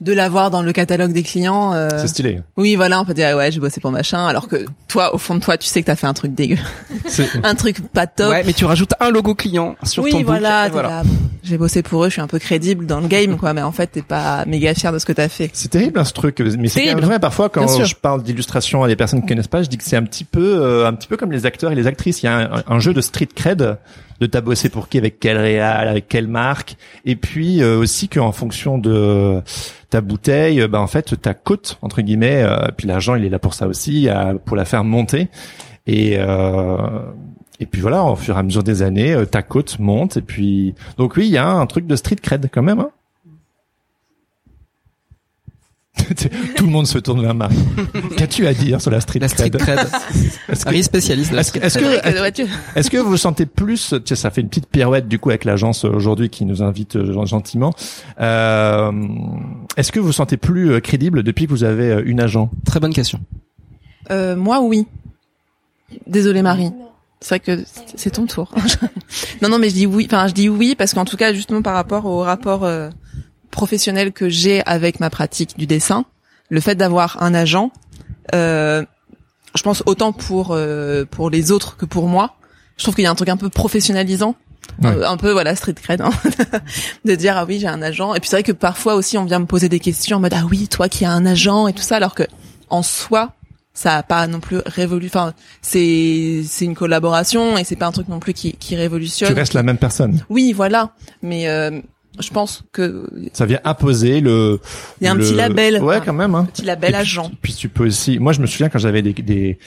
De l'avoir dans le catalogue des clients. euh, C'est stylé. oui, voilà, on peut dire ah ouais, j'ai bossé pour machin, alors que toi, au fond de toi, tu sais que t'as fait un truc dégueu, un truc pas top. Ouais, mais tu rajoutes un logo client sur oui, ton book, voilà, t'es voilà. là, bon, j'ai bossé pour eux, je suis un peu crédible dans le game, quoi, mais en fait, t'es pas méga fier de ce que t'as fait. C'est terrible hein, ce truc, mais c'est vrai parfois quand je parle d'illustration à des personnes qui connaissent pas, je dis que c'est un petit peu, euh, un petit peu comme les acteurs et les actrices. Il y a un, un jeu de street cred, de t'as bossé pour qui, avec quel réal, avec quelle marque, et puis euh, aussi qu'en fonction de ta bouteille, euh, bah en fait ta cote entre guillemets, euh, puis l'argent il est là pour ça aussi, à- pour la faire monter, et euh, et puis voilà, au fur et à mesure des années, euh, ta cote monte, et puis donc oui, il y a un truc de street cred quand même. Hein Tout le monde se tourne vers Marie. Qu'as-tu à dire sur la street La street cred cred. Est-ce que, Marie spécialiste la est-ce que, vrai que, est-ce vous sentez plus, tu sais, ça fait une petite pirouette du coup avec l'agence aujourd'hui qui nous invite euh, gentiment. Euh, est-ce que vous vous sentez plus euh, crédible depuis que vous avez euh, une agent? Très bonne question. Euh, moi, oui. Désolée, Marie. C'est vrai que c'est- c'est ton tour. non, non, mais je dis oui. Enfin, je dis oui parce qu'en tout cas, justement, par rapport au rapport euh, professionnel que j'ai avec ma pratique du dessin, le fait d'avoir un agent, euh, je pense autant pour euh, pour les autres que pour moi. Je trouve qu'il y a un truc un peu professionnalisant. Ouais. Euh, un peu voilà street cred hein, de dire ah oui j'ai un agent et puis c'est vrai que parfois aussi on vient me poser des questions en mode ah oui toi qui as un agent et tout ça alors que en soi ça a pas non plus révolu enfin c'est c'est une collaboration et c'est pas un truc non plus qui qui Tu révolutionne restes la même personne. oui voilà mais euh, je pense que Ça vient imposer le. Il y a un le- petit label, Ouais, quoi. quand même. Hein. petit label Et puis- agent Puis tu peux aussi. Moi, je me souviens quand j'avais des, des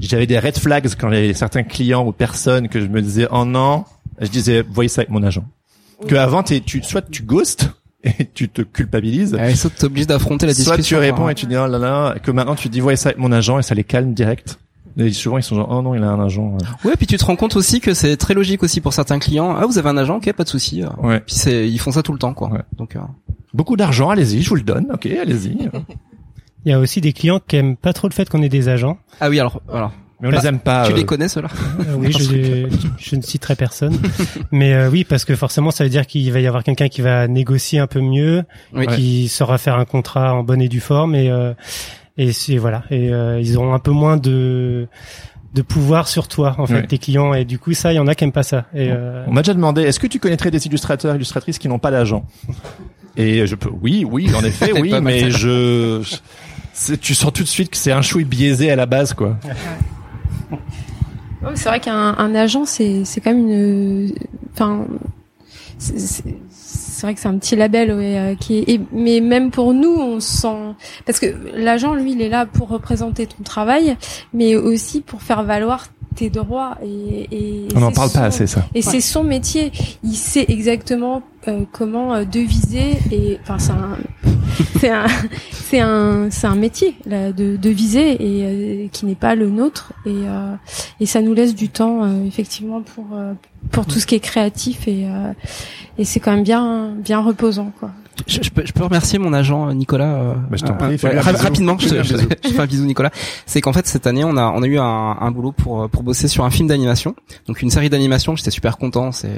j'avais des red flags quand j'avais certains clients ou personnes que je me disais oh non, je disais voyez ça avec mon agent. Que avant tu soit tu ghostes et tu te culpabilises. Ouais, ça t'oblige d'affronter la Soit discussion. tu réponds quoi. et tu dis oh là là, que maintenant tu dis voyez ça avec mon agent et ça les calme direct. Et souvent ils sont genre oh non il a un agent. Ouais, puis tu te rends compte aussi que c'est très logique aussi pour certains clients. Ah, vous avez un agent, ok, pas de souci. Ouais. Puis c'est, ils font ça tout le temps, quoi. Ouais. Donc, euh, Beaucoup d'argent, allez-y, je vous le donne. Ok, allez-y. Il y a aussi des clients qui aiment pas trop le fait qu'on ait des agents. ah oui, alors, voilà. Mais on les aime pas. tu euh, les connais ceux-là Euh, oui, je, je ne citerai personne. Mais euh, oui, parce que forcément, ça veut dire qu'il va y avoir quelqu'un qui va négocier un peu mieux, Oui. qui saura faire un contrat en bonne et due forme, et euh, et c'est voilà. Et euh, ils auront un peu moins de de pouvoir sur toi, en fait, tes clients. Et du coup, ça, il y en a qui aiment pas ça. Et euh, On m'a déjà demandé, est-ce que tu connaîtrais des illustrateurs, illustratrices qui n'ont pas d'agent Et je peux, oui, oui, en effet, oui, mais je, tu sens tout de suite que c'est un chouille biaisé à la base, quoi. Ouais, c'est vrai qu'un un agent, c'est c'est quand même une, enfin, c'est- vrai que c'est un petit label, ouais, euh, qui est, mais même pour nous, on sent, parce que l'agent, lui, il est là pour représenter ton travail, mais aussi pour faire valoir tes droits et, et On n'en c'est parle pas son- assez, ça. Et c'est son métier. Il sait exactement euh, comment euh, deviser et enfin c'est un c'est un c'est un c'est un métier là, de deviser et euh, qui n'est pas le nôtre et euh, et ça nous laisse du temps euh, effectivement pour euh, pour tout ce qui est créatif et euh, et c'est quand même bien bien reposant quoi. Je, je peux, je peux remercier mon agent euh, Nicolas. euh, Bah, je t'en euh, prie, ouais, ra- bisou. rapidement, je, je, fais un bisou Nicolas. C'est qu'en fait cette année on a on a eu un, un boulot pour euh, pour bosser sur un film d'animation, donc une série d'animation. J'étais super content, c'est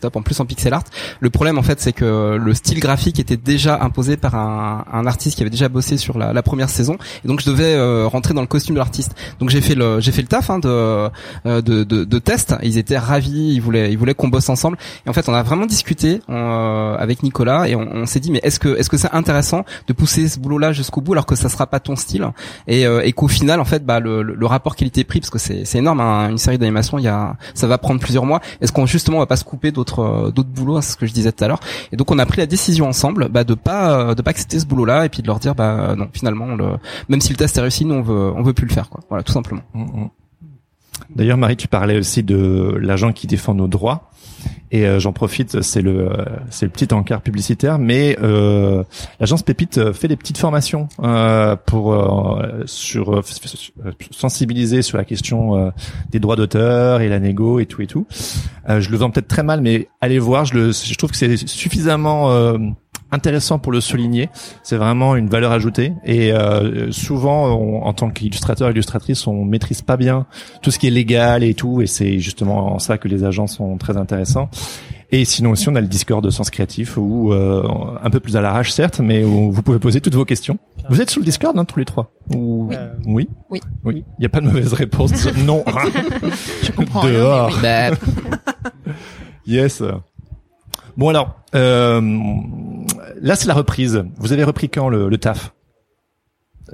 top. En plus en pixel art. Le problème en fait c'est que le style graphique était déjà imposé par un, un artiste qui avait déjà bossé sur la, la première saison, et donc je devais euh, rentrer dans le costume de l'artiste. Donc j'ai fait le j'ai fait le taf hein, de, euh, de de de test. Ils étaient ravis, ils voulaient ils voulaient qu'on bosse ensemble. Et en fait on a vraiment discuté euh, avec Nicolas et on, on s'est dit mais est-ce que est-ce que c'est intéressant de pousser ce boulot-là jusqu'au bout alors que ça sera pas ton style et, euh, et qu'au final en fait bah le, le- rapport qualité-prix parce que c'est c'est énorme hein, une série d'animation il y a ça va prendre plusieurs mois est-ce qu'on justement va pas se couper d'autres euh, d'autres boulots hein, c'est ce que je disais tout à l'heure et donc on a pris la décision ensemble bah, de pas euh, de pas accepter ce boulot-là et puis de leur dire bah non finalement on le, même si le test est réussi nous on veut on veut plus le faire quoi voilà tout simplement Mm, mm. D'ailleurs, Marie, tu parlais aussi de l'agent qui défend nos droits. Et euh, j'en profite, c'est le euh, c'est le petit encart publicitaire, mais euh, l'agence Pépite euh, fait des petites formations euh, pour euh, sur sensibiliser sur la question des droits d'auteur et la négo et tout et tout. Je le vends peut-être très mal, mais allez voir, je le je trouve que c'est suffisamment intéressant pour le souligner. C'est vraiment une valeur ajoutée. Et euh, souvent, on- en tant qu'illustrateur, illustratrice, on maîtrise pas bien tout ce qui est légal et tout. Et c'est justement en ça que les agents sont très intéressants. Et sinon aussi, on a le Discord de Sens Créatif où euh, un peu plus à l'arrache certes, mais où vous pouvez poser toutes vos questions. Vous êtes sur le Discord, hein, tous les trois? Ou... Oui. Oui? Oui. Oui. Il n'y a pas de mauvaise réponse. non. Je comprends rien. Dehors. Bah, Yes. Bon alors, euh, là c'est la reprise. Vous avez repris quand le, le taf?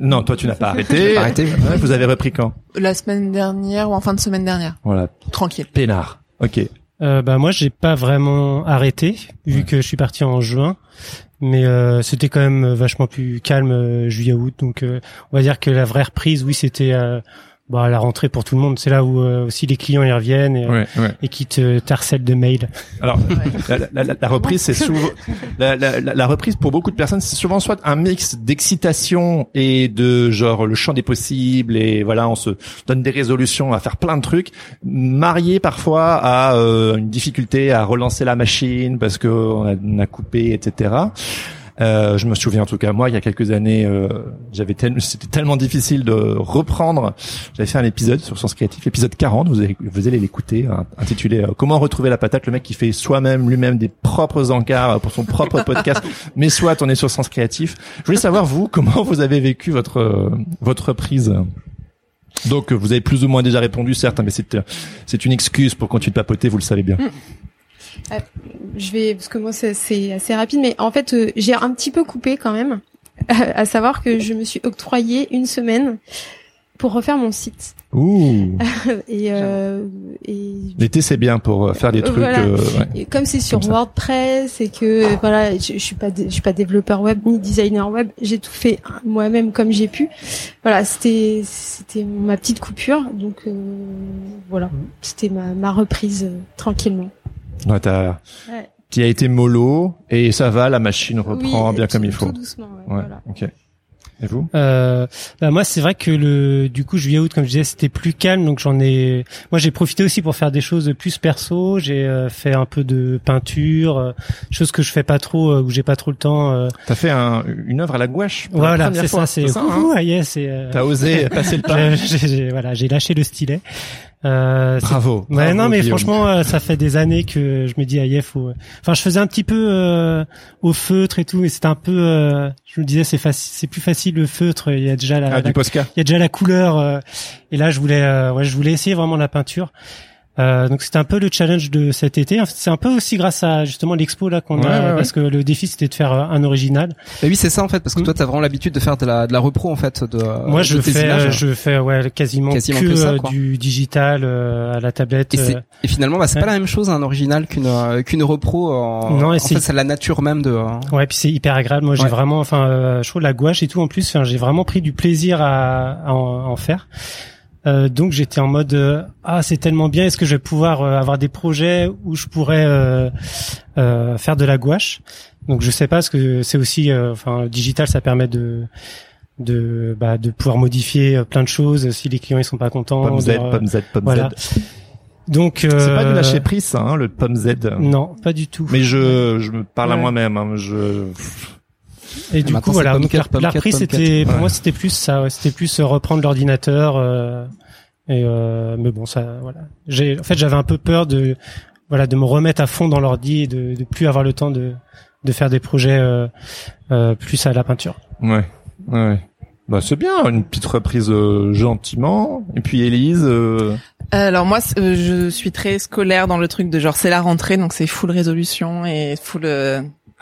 Non, toi tu n'as pas arrêté. pas arrêté. Ouais, vous avez repris quand? La semaine dernière ou en fin de semaine dernière. Voilà, Tranquille. peinard. Ok. Euh, bah moi j'ai pas vraiment arrêté vu que je suis parti en juin, mais euh, c'était quand même vachement plus calme euh, juillet août donc euh, on va dire que la vraie reprise oui c'était euh, bah, la rentrée pour tout le monde c'est là où euh, aussi les clients y reviennent et, Ouais, ouais. et qui te t'harcèlent de mails. Alors, la, la- la- la reprise, c'est souvent la, la- la- la reprise pour beaucoup de personnes, c'est souvent soit un mix d'excitation et de genre le champ des possibles et voilà, on se donne des résolutions à faire plein de trucs, marié parfois à euh, une difficulté à relancer la machine parce que on a, on a coupé, etc. Euh, je me souviens en tout cas moi il y a quelques années euh, j'avais tel- c'était tellement difficile de reprendre. J'avais fait un épisode sur Sens Créatif épisode 40 vous allez, vous allez l'écouter hein, intitulé euh, comment retrouver la patate le mec qui fait soi-même lui-même des propres encarts euh, pour son propre podcast. Mais soit on est sur Sens Créatif je voulais savoir vous comment vous avez vécu votre votre reprise donc vous avez plus ou moins déjà répondu certes hein, mais c'est c'est une excuse pour continuer de papoter vous le savez bien Je vais parce que moi c'est- assez rapide, mais en fait euh, j'ai un petit peu coupé quand même. à savoir que je me suis octroyé une semaine pour refaire mon site. ouh et, euh, et l'été c'est bien pour euh, faire des Euh, trucs voilà. euh, ouais. Et comme c'est sur Comme. WordPress et que euh, voilà, je, je suis pas je suis pas développeur web ni designer web, j'ai tout fait moi-même comme j'ai pu. Voilà, c'était c'était ma petite coupure, donc euh, voilà, c'était ma ma reprise euh, tranquillement. Ouais, t'as, Ouais. tu as été mollo et ça va, la machine reprend Oui, bien tout- comme il faut. Tout doucement, ouais, Ouais, voilà. ok. Et vous? Euh, bah moi c'est vrai que le du coup juillet août comme je disais c'était plus calme donc j'en ai moi j'ai profité aussi pour faire des choses plus perso j'ai euh, fait un peu de peinture euh, chose que je fais pas trop euh, où j'ai pas trop le temps euh, T'as fait un, une œuvre à la gouache pour voilà c'est ça c'est ça, hein? Ah yes, c'est, euh, T'as osé passer le pas? j'ai- voilà j'ai lâché le stylet euh, Bravo. Ouais, bravo, non, mais Guillaume. franchement, euh, ça fait des années que je me dis, ah, yeah, faut. Enfin, je faisais un petit peu euh, au feutre et tout, et c'était un peu. euh, je me disais, c'est facile, c'est plus facile le feutre. Il y a déjà la, Ah, la- du Posca. il y a déjà la couleur. euh, et là, je voulais, euh, ouais, je voulais essayer vraiment la peinture. Euh, donc c'était un peu le challenge de cet été. C'est un peu aussi grâce à justement l'expo là qu'on Ouais, a, ouais, ouais. parce que le défi c'était de faire euh, un original. bah oui, c'est ça en fait, parce que Mm. toi, t'as vraiment l'habitude de faire de la, de la repro en fait. De, Moi, de je tes fais, images. euh, je fais ouais quasiment, Quasiment que, que ça, quoi. du digital euh, à la tablette. Et, euh, et finalement, bah, c'est ouais. pas la même chose un original qu'une euh, qu'une repro. En, Non, et en c'est- fait, c'est la nature même de. euh, Ouais, puis c'est hyper agréable. Moi, j'ai Ouais. vraiment, enfin, euh, je trouve la gouache et tout. En plus, enfin, j'ai vraiment pris du plaisir à, à en, à en faire. Euh, donc, j'étais en mode, euh, ah, c'est tellement bien. Est-ce que je vais pouvoir euh, avoir des projets où je pourrais euh, euh, faire de la gouache? Donc, je sais pas, parce que c'est aussi, euh, enfin, le digital, ça permet de de bah, de pouvoir modifier euh, plein de choses si les clients ils sont pas contents. Pomme Z, pomme Z, pomme voilà. Z. Donc, C'est pas du lâcher prise, ça, hein, le pomme Z. Non, pas du tout. Mais je, je me parle à moi-même. Hein, je, Et du coup, voilà. Donc, la, reprise, c'était, pour moi, c'était plus ça. ouais, C'était plus euh, reprendre l'ordinateur. euh, et euh, mais bon, ça, voilà. J'ai, en fait, j'avais un peu peur de, voilà, de me remettre à fond dans l'ordi et de, de plus avoir le temps de, de faire des projets euh, euh, plus à la peinture. ouais, ouais. Bah c'est bien, une petite reprise euh, gentiment. Et puis Élise, euh, Alors moi, euh, je suis très scolaire dans le truc de genre c'est la rentrée, donc c'est full résolution et full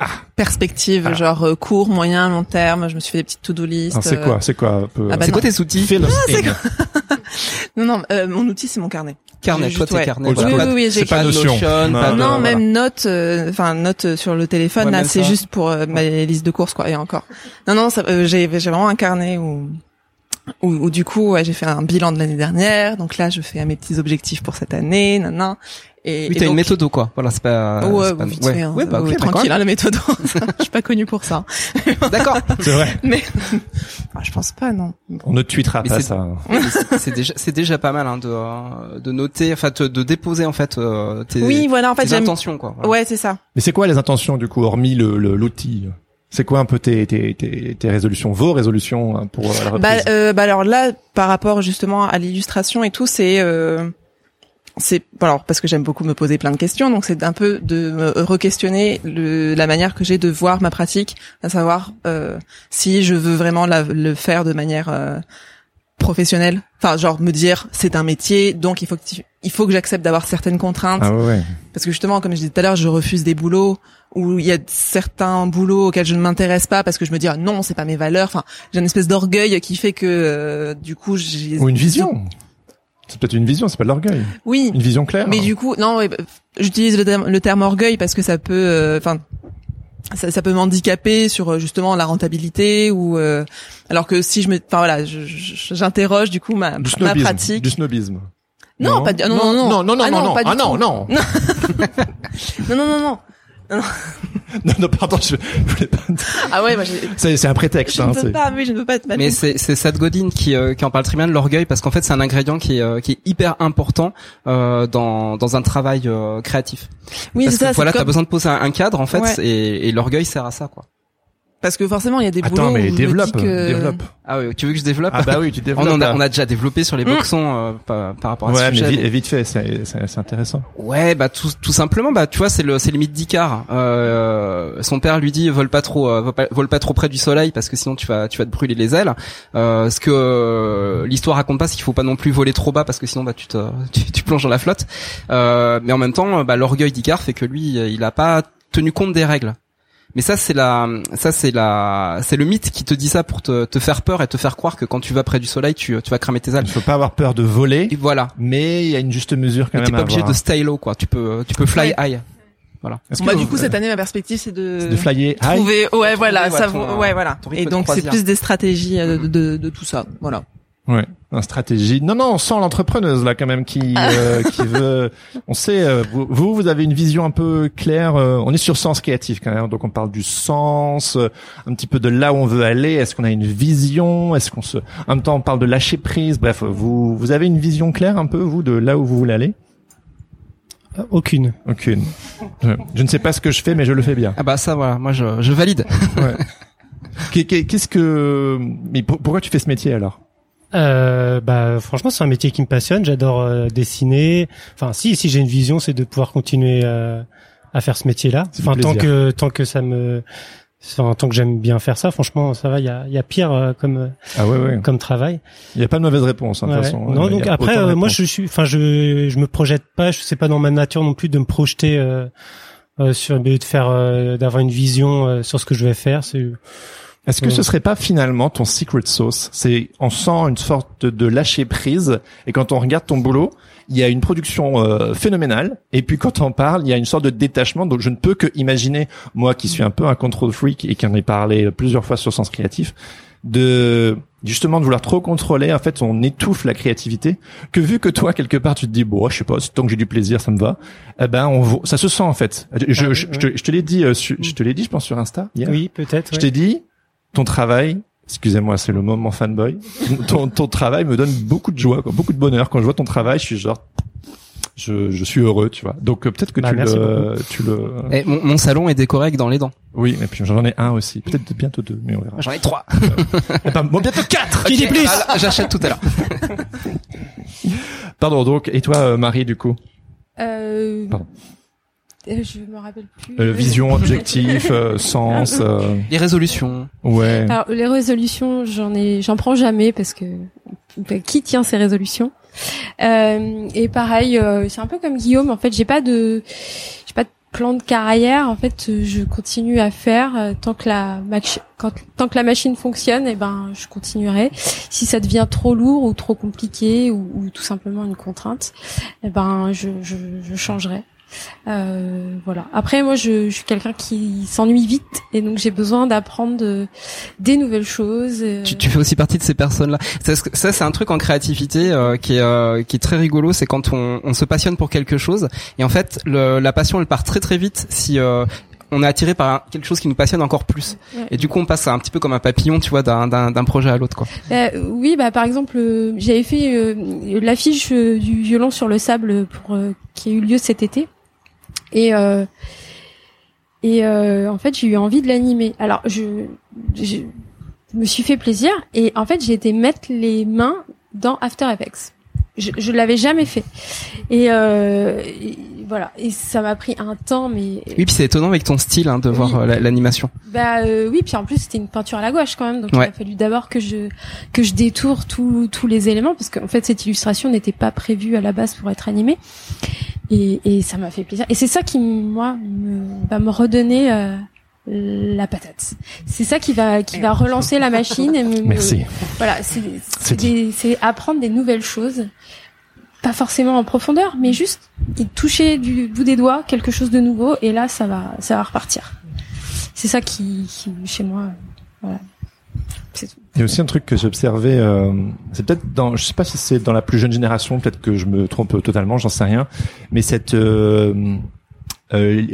euh, perspective, Ah. genre euh, court, moyen, long terme. Je me suis fait des petites to-do list. alors, c'est euh, quoi, c'est quoi peu Ah bah c'est non. quoi tes outils in. Non, non, euh, mon outil c'est mon carnet. Carnet, toi, t'es ouais. carnet. Oui, voilà. oui, de- oui, j'ai c'est pas Notion. Notion, Non, pas de- non, voilà. même note, euh, enfin note euh, sur le téléphone. Ouais, là, c'est juste pour euh, ma liste de courses, quoi. Et encore. Non, non, ça, euh, j'ai j'ai vraiment un carnet où où, où, du coup, ouais, j'ai fait un bilan de l'année dernière. Donc là, je fais mes petits objectifs pour cette année, nan, nan. Et, Oui, t'as une méthode quoi? Voilà, c'est pas. Ouais, c'est pas- vite ouais. fait, hein. Ouais, bah, ok, Ouais, mais quand tranquille, hein, la méthode. je suis pas connue pour ça. D'accord. C'est vrai. Mais Ah, je pense pas, non. On ne tweetera Mais pas c'est- ça. C'est- déjà, c'est déjà pas mal hein, de euh, de noter, enfin de, de déposer en fait euh, tes, Oui, voilà, en fait, tes j'aime. intentions quoi. Voilà. Ouais, c'est ça. Mais c'est quoi les intentions du coup, hormis le le- l'outil? C'est quoi un peu tes, tes, tes, tes résolutions, vos résolutions hein, pour euh, la reprise? Bah, euh, bah alors là, par rapport justement à l'illustration et tout, c'est euh, c'est alors parce que j'aime beaucoup me poser plein de questions, donc c'est un peu de me re-questionner le, la manière que j'ai de voir ma pratique, à savoir euh, si je veux vraiment la, le faire de manière euh, professionnelle. Enfin, genre me dire c'est un métier, donc il faut que il faut que j'accepte d'avoir certaines contraintes. Ah ouais. Parce que justement, comme je disais tout à l'heure, je refuse des boulots où il y a certains boulots auxquels je ne m'intéresse pas parce que je me dis ah non, c'est pas mes valeurs. Enfin, j'ai une espèce d'orgueil qui fait que euh, du coup j'ai Ou une vision. C'est peut-être une vision, c'est pas de l'orgueil. Oui. Une vision claire. Mais du coup, non, bah, j'utilise le, terme- le terme orgueil parce que ça peut, euh, enfin, ça, ça peut m'handicaper sur euh, justement la rentabilité ou euh, alors que si je me, enfin voilà, j'interroge du coup ma, du ma snobisme. pratique. Du snobisme. Non, pas du- non, non, non. non, non, Ah non, non, non, pas du ah non, tout. non, Non, non, non, non. non, non, pardon, je, je voulais pas. Ah ouais, moi, j'ai- C'est, c'est un prétexte, je hein. ne peux pas, oui, je ne peux pas être Mais c'est c'est Seth Godin qui euh, qui en parle très bien de l'orgueil parce qu'en fait c'est un ingrédient qui est euh, qui est hyper important euh, dans dans un travail euh, créatif. Oui, parce c'est ça. que voilà, c'est t'as comme- besoin de poser un, un cadre en fait Ouais. et, et l'orgueil sert à ça quoi. Parce que forcément, il y a des Attends, où mais développe, que- développe. Ah oui, tu veux que je développe Ah bah oui, tu on, développes. en a, on a déjà développé sur les Mm. boxons euh, par, par rapport à Ouais, ce mais sujet. vite, vite fait, c'est, c'est, c'est intéressant. Ouais, bah tout, tout simplement, bah tu vois, c'est le c'est le mythe d'Icare. Euh, son père lui dit vole pas trop, euh, vole, pas, vole pas trop près du soleil parce que sinon tu vas tu vas te brûler les ailes. Euh, ce que euh, l'histoire raconte pas, c'est qu'il faut pas non plus voler trop bas parce que sinon bah tu te tu, tu plonges dans la flotte. Euh, mais en même temps, bah l'orgueil d'Icare fait que lui, il a pas tenu compte des règles. Mais ça c'est la ça c'est la c'est le mythe qui te dit ça pour te, te faire peur et te faire croire que quand tu vas près du soleil, tu tu vas cramer tes ailes. Il faut pas avoir peur de voler, Et voilà. mais il y a une juste mesure quand Mais même t'es à pas obligé avoir. de stay low quoi. Tu peux tu peux fly Ouais. high. Voilà. Bah, que du vous- coup, cette année, ma perspective, c'est de, c'est de flyer high. trouver, ouais, voilà, ouais, ça, ton, vaut- ouais, voilà. Et donc, c'est plus des stratégies euh, de, de, de tout ça, voilà. Ouais, une stratégie. Non, non, on sent l'entrepreneuse là quand même qui euh, qui veut. On sait, euh, vous, vous, avez une vision un peu claire. euh, on est sur sens créatif quand même, donc on parle du sens, euh, un petit peu de là où on veut aller. Est-ce qu'on a une vision? Est-ce qu'on se, en même temps, on parle de lâcher prise. Bref, vous, vous avez une vision claire un peu vous de là où vous voulez aller? Euh, Aucune. Aucune. Ouais. Je ne sais pas ce que je fais, mais je le fais bien. Ah bah ça voilà, moi je, je valide. Qu'est- Qu'est-ce que Mais pour- pourquoi tu fais ce métier alors? Euh, bah franchement c'est un métier qui me passionne. J'adore euh, dessiner. Enfin si si j'ai une vision c'est de pouvoir continuer euh, à faire ce métier-là. C'est du Enfin tant que tant que ça me enfin, tant que j'aime bien faire ça. Franchement ça va. Il y a il y a pire euh, comme Ah ouais, ouais. comme travail. Il n'y a pas de mauvaise réponse hein, de Ouais, toute façon. non donc après euh, moi je suis enfin je je me projette pas. Je sais pas dans ma nature non plus de me projeter. Euh, euh, sur de faire euh, d'avoir une vision euh, sur ce que je vais faire c'est Est-ce que Ouais. ce serait pas finalement ton secret sauce? C'est on sent une sorte de lâcher prise et quand on regarde ton boulot, il y a une production euh, phénoménale et puis quand on parle, il y a une sorte de détachement. Donc je ne peux que imaginer moi qui suis un peu un control freak et qui en ai parlé plusieurs fois sur Sens Créatif de justement de vouloir trop contrôler en fait on étouffe la créativité que vu que toi quelque part tu te dis bon je sais pas tant que j'ai du plaisir ça me va eh ben on ça se sent en fait je, je, Ah je, je te, l'ai dit euh, su- je te l'ai dit je pense sur Insta hier oui peut-être je ouais. t'ai dit, ton travail, excusez-moi, c'est le moment fanboy, ton, ton travail me donne beaucoup de joie, quoi, beaucoup de bonheur. Quand je vois ton travail, je suis genre, je, je suis heureux, tu vois. Donc euh, peut-être que Bah, tu, le, tu le, Et mon, mon salon est décoré avec dans les dents. oui, et puis j'en ai un aussi, peut-être bientôt deux, mais on verra. J'en ai trois. Eh ben, bon, bientôt quatre. Qui dit plus J'achète tout à l'heure. Pardon. Donc, et toi, euh, Marie, du coup, Euh, Pardon. Euh, je me rappelle plus. Euh, vision, objectif, euh, sens, euh, Les résolutions. ouais. Alors les résolutions, j'en ai, j'en prends jamais parce que bah, qui tient ces résolutions? Euh, Et pareil, euh, c'est un peu comme Guillaume. En fait, j'ai pas de, j'ai pas de plan de carrière. En fait, je continue à faire tant que la mach- quand, tant que la machine fonctionne. Et ben, je continuerai. Si ça devient trop lourd ou trop compliqué ou, ou tout simplement une contrainte, et ben, je, je, je changerai. Euh, voilà. Après, moi, je, je suis quelqu'un qui s'ennuie vite et donc j'ai besoin d'apprendre de- des nouvelles choses. euh, Tu, tu fais aussi partie de ces personnes-là. Ça, c'est- ça, c'est un truc en créativité euh, qui est euh, qui est très rigolo. C'est quand on, on se passionne pour quelque chose et en fait, le, la passion elle part très très vite si euh, on est attiré par quelque chose qui nous passionne encore plus. Ouais. Et du coup, on passe un petit peu comme un papillon, tu vois, d'un projet à l'autre, quoi. Euh, oui, bah par exemple, euh, j'avais fait euh, l'affiche du violon sur le sable pour euh, qui a eu lieu cet été, et euh, et euh, en fait j'ai eu envie de l'animer. Alors je, je me suis fait plaisir et en fait j'ai été mettre les mains dans After Effects. je, je l'avais jamais fait. Et, euh, voilà. Et ça m'a pris un temps, mais Oui, puis c'est étonnant avec ton style hein, de Oui. voir euh, la- l'animation. bah euh, oui. Puis en plus, c'était une peinture à la gouache quand même, donc Ouais. il a fallu d'abord que je que je détourne tous tous les éléments parce qu'en fait, cette illustration n'était pas prévue à la base pour être animée. Et, et ça m'a fait plaisir. Et c'est ça qui, moi, me, va me redonner euh, la patate. C'est ça qui va qui va relancer la machine. Et me, me- Merci. voilà, c'est des- c'est apprendre des nouvelles choses, pas forcément en profondeur, mais juste toucher du bout des doigts quelque chose de nouveau, et là ça va ça va repartir. C'est ça qui, chez moi, voilà. Tout. Il y a aussi un truc que j'ai observé, euh, c'est peut-être dans, je sais pas si c'est dans la plus jeune génération, peut-être que je me trompe totalement, j'en sais rien, mais cette euh, euh,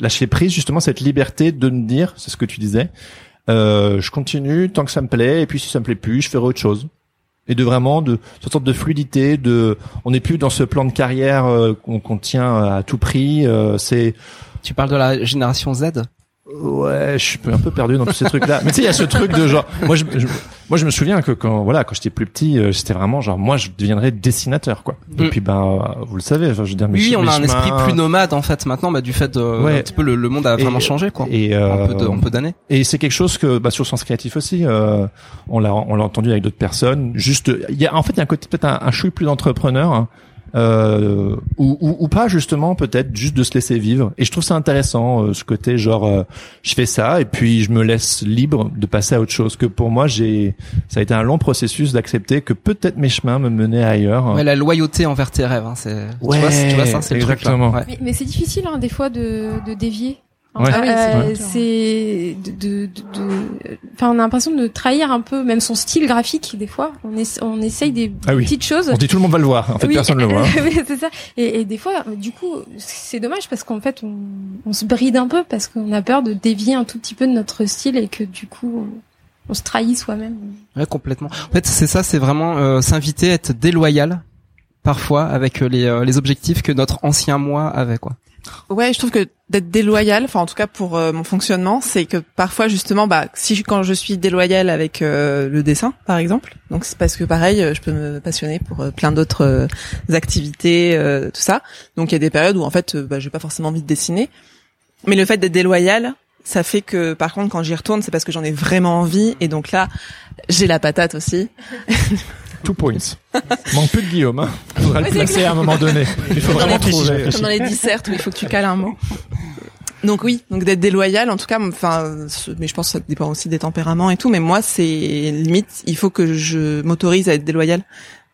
lâcher prise justement, cette liberté de me dire, c'est ce que tu disais, euh, je continue tant que ça me plaît, et puis si ça me plaît plus, je ferai autre chose. Et de vraiment de cette sorte de fluidité, de, on n'est plus dans ce plan de carrière euh, qu'on qu'on tient à tout prix. euh, c'est Tu parles de la génération Z? Ouais, je suis un peu perdu dans tous ces trucs-là. Mais tu sais, il y a ce truc de genre, moi, je, je- moi, je me souviens que quand, voilà, quand j'étais plus petit, euh, c'était vraiment genre, moi, je deviendrais dessinateur, quoi. Et puis, ben, euh, vous le savez, je veux dire, mes Oui, on a un esprit plus nomade en fait maintenant, bah, du fait de Ouais. un petit peu le, le monde a Et- vraiment changé quoi. Et, euh, en peu d'années. Et c'est quelque chose que, bah, sur Sens Créatif aussi, euh, on l'a, on l'a entendu avec d'autres personnes. Juste, il y a, en fait, il y a un côté peut-être un, un chouille plus d'entrepreneur, hein, euh, ou, ou, ou pas justement, peut-être juste de se laisser vivre. Et je trouve ça intéressant, euh, ce côté genre, euh, je fais ça et puis je me laisse libre de passer à autre chose. Que pour moi, j'ai, ça a été un long processus d'accepter que peut-être mes chemins me menaient ailleurs. Ouais, la loyauté envers tes rêves, hein, c'est. Ouais, tu vois, tu vois ça, c'est le truc, là. exactement. Ouais. Mais, mais c'est difficile hein, des fois de, de dévier. Ouais. Ah oui, c'est Euh, de, de, de- de- enfin, on a l'impression de trahir un peu même son style graphique des fois. On, essa- on essaye des, Ah oui. petites choses. On dit tout le monde va le voir. En fait, Oui, personne le voit. oui, c'est ça. Et, et des fois, du coup, c'est dommage parce qu'en fait, on, on se bride un peu parce qu'on a peur de dévier un tout petit peu de notre style et que du coup, on, on se trahit soi-même. Ouais, complètement. En fait, c'est ça, c'est vraiment euh, s'inviter à être déloyal parfois avec euh, les, euh, les objectifs que notre ancien moi avait quoi. Ouais, je trouve que d'être déloyal, enfin en tout cas pour euh, mon fonctionnement, c'est que parfois justement, bah si je- quand je suis déloyal avec euh, le dessin, par exemple, donc c'est parce que pareil, euh, je peux me passionner pour euh, plein d'autres activités, tout ça. Donc il y a des périodes où en fait, bah, j'ai pas forcément envie de dessiner, mais le fait d'être déloyal, ça fait que par contre quand j'y retourne, c'est parce que j'en ai vraiment envie, et donc là, j'ai la patate aussi. Two points. Manque plus de Guillaume. Hein. Faudra le placer à un moment donné. Il faut vraiment trouver. Comme dans les dissertes où il faut que tu cales un mot. Donc oui, donc d'être déloyal, en tout cas, enfin, mais je pense que ça dépend aussi des tempéraments et tout. Mais moi, c'est limite, il faut que je m'autorise à être déloyal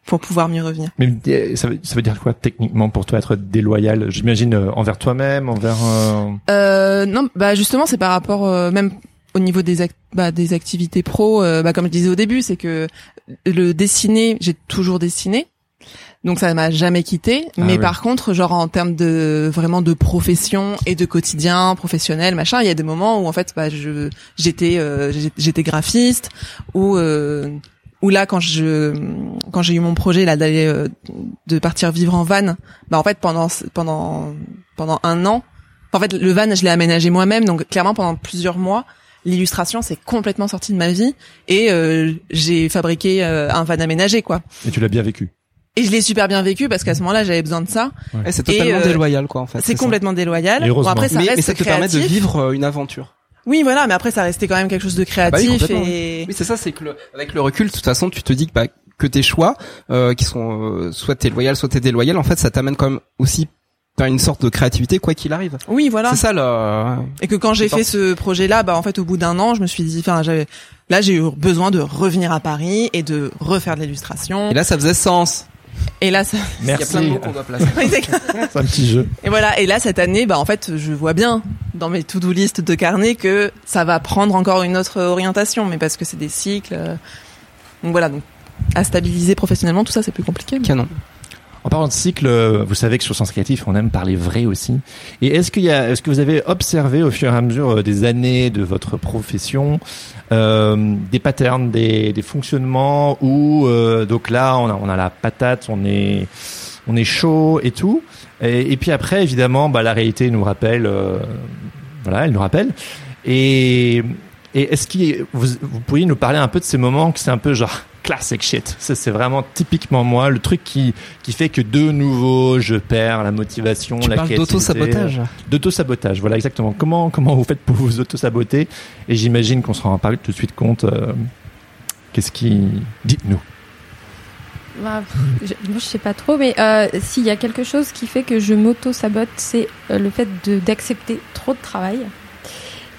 pour pouvoir mieux revenir. Mais euh, ça veut, ça veut dire quoi techniquement pour toi être déloyal? J'imagine euh, envers toi-même, envers. euh, Euh, non, bah justement, c'est par rapport euh, même au niveau des ac- bah, des activités pro. euh, bah comme je disais au début, c'est que le dessiner, j'ai toujours dessiné. Donc ça m'a jamais quitté, Ah mais oui. par contre, genre en termes de vraiment de profession et de quotidien professionnel, machin, il y a des moments où en fait, bah, je j'étais euh, j'étais graphiste ou euh, ou là quand je quand j'ai eu mon projet là d'aller euh, de partir vivre en van, bah en fait pendant pendant pendant un an, en fait le van je l'ai aménagé moi-même, donc clairement pendant plusieurs mois, l'illustration c'est complètement sorti de ma vie et euh, j'ai fabriqué euh, un van aménagé quoi. Et tu l'as bien vécu. Et je l'ai super bien vécu parce qu'à ce moment-là j'avais besoin de ça. Et c'est Et, totalement euh, déloyal quoi en fait. C'est ça. complètement déloyal. Et heureusement. après ça mais, reste mais ça te permet de vivre euh, une aventure. Oui voilà, mais après ça restait quand même quelque chose de bah oui, créatif complètement, et Oui, c'est ça, c'est que le- avec le recul, de toute façon, tu te dis que, bah, que tes choix, euh, qui sont euh, soit t'es loyal, soit t'es déloyal, en fait, ça t'amène quand même aussi vers une sorte de créativité, quoi qu'il arrive. oui voilà. C'est ça le. Et que quand j'ai fait ce projet-là, bah en fait au bout d'un an, je me suis dit, enfin j'avais, là j'ai eu besoin de revenir à Paris et de refaire de l'illustration. Et là, ça faisait sens. Et là, ça... Il y a Merci. plein de mots qu'on doit placer. C'est un petit jeu. et voilà. Et là cette année, bah en fait, je vois bien dans mes to-do list de carnet que ça va prendre encore une autre orientation, mais parce que c'est des cycles. Donc voilà, donc à stabiliser professionnellement, tout ça c'est plus compliqué. mais- Canon. En parlant de cycle, euh, vous savez que sur Sens Créatif, on aime parler vrai aussi. Et est-ce qu'il y a, est-ce que vous avez observé au fur et à mesure euh, des années de votre profession euh, des patterns, des, des fonctionnements où euh, donc là on a, on a la patate, on est on est chaud et tout. Et, et puis après évidemment, bah, la réalité nous rappelle, euh, voilà, elle nous rappelle. Et, et est-ce qu'il vous, vous pourriez nous parler un peu de ces moments que c'est un peu genre classic shit? Ça, c'est vraiment typiquement moi, le truc qui, qui fait que de nouveau, je perds la motivation, Tu la parles créativité. d'auto-sabotage. D'auto-sabotage, voilà exactement. Comment, comment vous faites pour vous auto-saboter? Et j'imagine qu'on se rend pas tout de suite compte. euh, Qu'est-ce qui... Dites-nous. Bah, je, moi, je sais pas trop, mais euh, s'il y a quelque chose qui fait que je m'auto-sabote, c'est euh, le fait d'accepter trop de travail.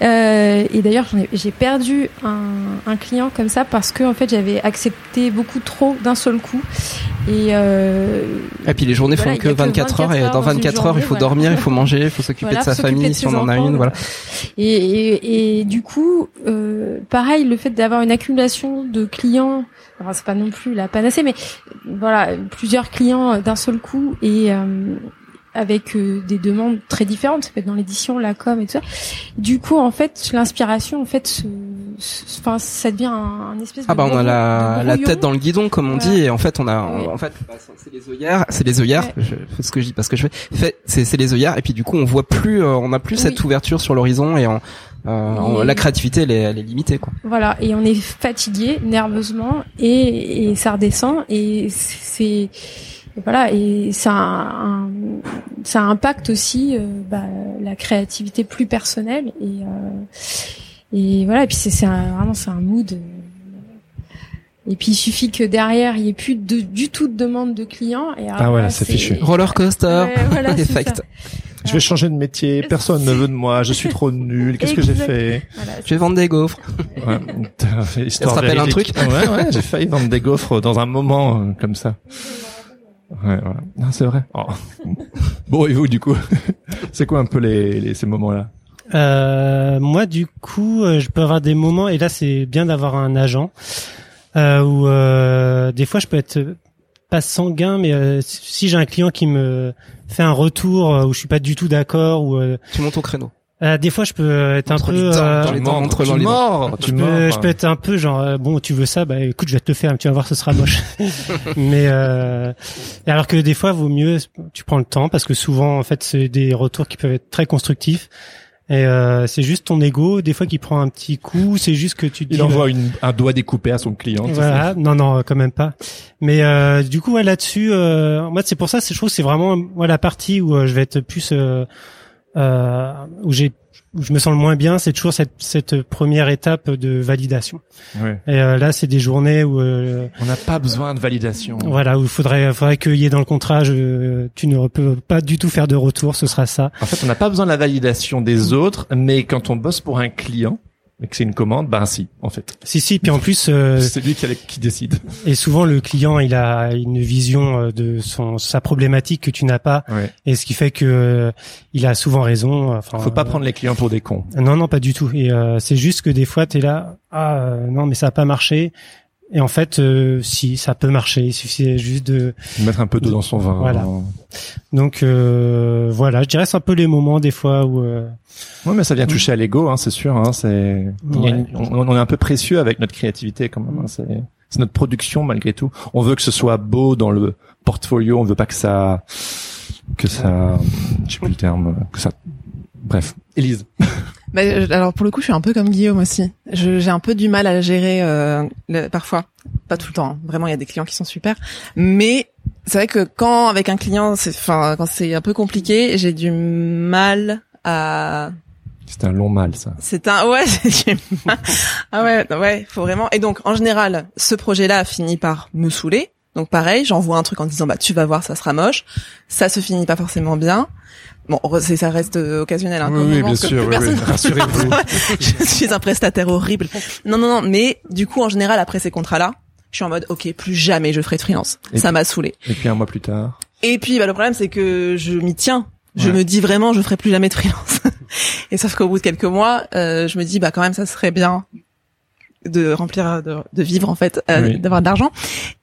Euh, et d'ailleurs, j'ai perdu un, un client comme ça parce que en fait, j'avais accepté beaucoup trop d'un seul coup. Et euh, Et puis les journées Voilà, font que y a que 24 heures et 24 dans heures dans une 24 heures, il faut dormir, il faut manger, il faut s'occuper Voilà, de sa famille de si on en a une, voilà. Et, et, et du coup, euh, pareil, le fait d'avoir une accumulation de clients, enfin, c'est pas non plus la panacée, mais voilà, plusieurs clients d'un seul coup et euh, avec euh, des demandes très différentes, ça peut être dans l'édition, la com et tout ça. Du coup, en fait, l'inspiration, en fait, se- se- enfin, ça devient un, un espèce Ah de bah on a la, la tête dans le guidon comme on Voilà. dit et en fait on a en fait bah, c'est les œillères c'est les œillères Ouais. je fais ce que je dis parce que je fais c'est c'est les œillères et puis du coup on voit plus euh, on a plus Oui. cette ouverture sur l'horizon et en, euh, la créativité elle est, elle est limitée quoi. Voilà, et on est fatigué nerveusement et, et ça redescend et c'est voilà et ça un, ça impacte aussi euh, bah, la créativité plus personnelle et euh, et voilà et puis c'est c'est un- vraiment c'est un mood euh, et puis il suffit que derrière il y ait plus de, du tout de demande de clients et alors Ah ouais, c'est fichu. Roller coaster. Ouais, voilà, effect. Je vais changer de métier, personne ne veut de moi, je suis trop nul, qu'est-ce que j'ai fait Voilà, Je vais vendre des gaufres. Ouais, histoire Ça te rappelle un véridique. Ouais, ouais, j'ai failli vendre des gaufres dans un moment comme ça. Ouais, voilà. Non, c'est vrai. Oh. Bon, et vous, du coup C'est quoi un peu les, les ces moments-là Euh, moi, du coup, euh, je peux avoir des moments, et là, c'est bien d'avoir un agent, euh, où euh, des fois, je peux être pas sanguin, mais euh, si j'ai un client qui me fait un retour euh, où je suis pas du tout d'accord, ou euh, Tu montes au créneau. Euh, des fois, je peux être un peu, euh, dents, entre tu mords, tu je peux, je peux être un peu genre euh, bon tu veux ça bah écoute je vais te le faire tu vas voir ce sera moche. Mais euh, alors que des fois vaut mieux tu prends le temps parce que souvent en fait c'est des retours qui peuvent être très constructifs. Et euh, c'est juste ton ego des fois qui prend un petit coup c'est juste que tu te dis Il envoie une, un doigt découpé à son client. tu sais. voilà non non quand même pas. Mais euh, du coup ouais, là-dessus euh, moi c'est pour ça c'est je trouve que c'est vraiment moi la partie où euh, je vais être plus où j'ai où je me sens le moins bien, c'est toujours cette, cette première étape de validation. Et euh, là, c'est des journées où euh, On n'a pas besoin de validation. voilà où il faudrait faudrait qu'il y ait dans le contrat, je, tu ne peux pas du tout faire de retour, ce sera ça. En fait, on n'a pas besoin de la validation des autres, mais quand on bosse pour un client et que c'est une commande, ben si, en fait. Si si, puis en plus euh, C'est lui qui, qui décide. et souvent le client il a une vision euh, de son sa problématique que tu n'as pas Ouais. et ce qui fait que euh, il a souvent raison. Enfin, Faut pas euh, prendre les clients pour des cons. Non, non, pas du tout. Et euh, c'est juste que des fois, tu es là, ah euh, non, mais ça a pas marché. Et en fait, euh, si, ça peut marcher. Il suffit juste de. Mettre un peu d'eau dans son vin. Voilà. Donc euh, voilà, je dirais c'est un peu les moments des fois où. euh, Ouais, mais ça vient toucher à l'ego, hein, c'est sûr. Hein, c'est, on, on est un peu précieux avec notre créativité quand même. hein, c'est, c'est notre production malgré tout. On veut que ce soit beau dans le portfolio. On veut pas que ça, que ça, je sais plus le terme, que ça. Bref, Élise. Bah, alors pour le coup, je suis un peu comme Guillaume aussi. J'ai un peu du mal à gérer euh, le- parfois, pas tout le temps. hein. Vraiment, il y a des clients qui sont super, mais c'est vrai que quand avec un client, c'est, enfin, quand c'est un peu compliqué, j'ai du mal à. C'est un long mal, ça. C'est un ouais, j'ai ah ouais, ouais, faut vraiment. Et donc en général, ce projet-là a fini par me saouler. Donc pareil, j'envoie un truc en disant bah tu vas voir, ça sera moche. Ça se finit pas forcément bien. Bon, ça reste euh, occasionnel. Hein, parce que plus personne- Rassurez-vous. je suis un prestataire horrible. Non, non, non, mais du coup, en général, après ces contrats-là, je suis en mode, ok, plus jamais je ferai de freelance. Et ça m'a saoulé. Et puis un mois plus tard. Et puis, bah, le problème, c'est que je m'y tiens. Je Ouais. me dis vraiment, je ferai plus jamais de freelance. Et sauf qu'au bout de quelques mois, euh, je me dis, bah, quand même, ça serait bien de remplir, de, de vivre, en fait, euh, Oui. d'avoir de l'argent.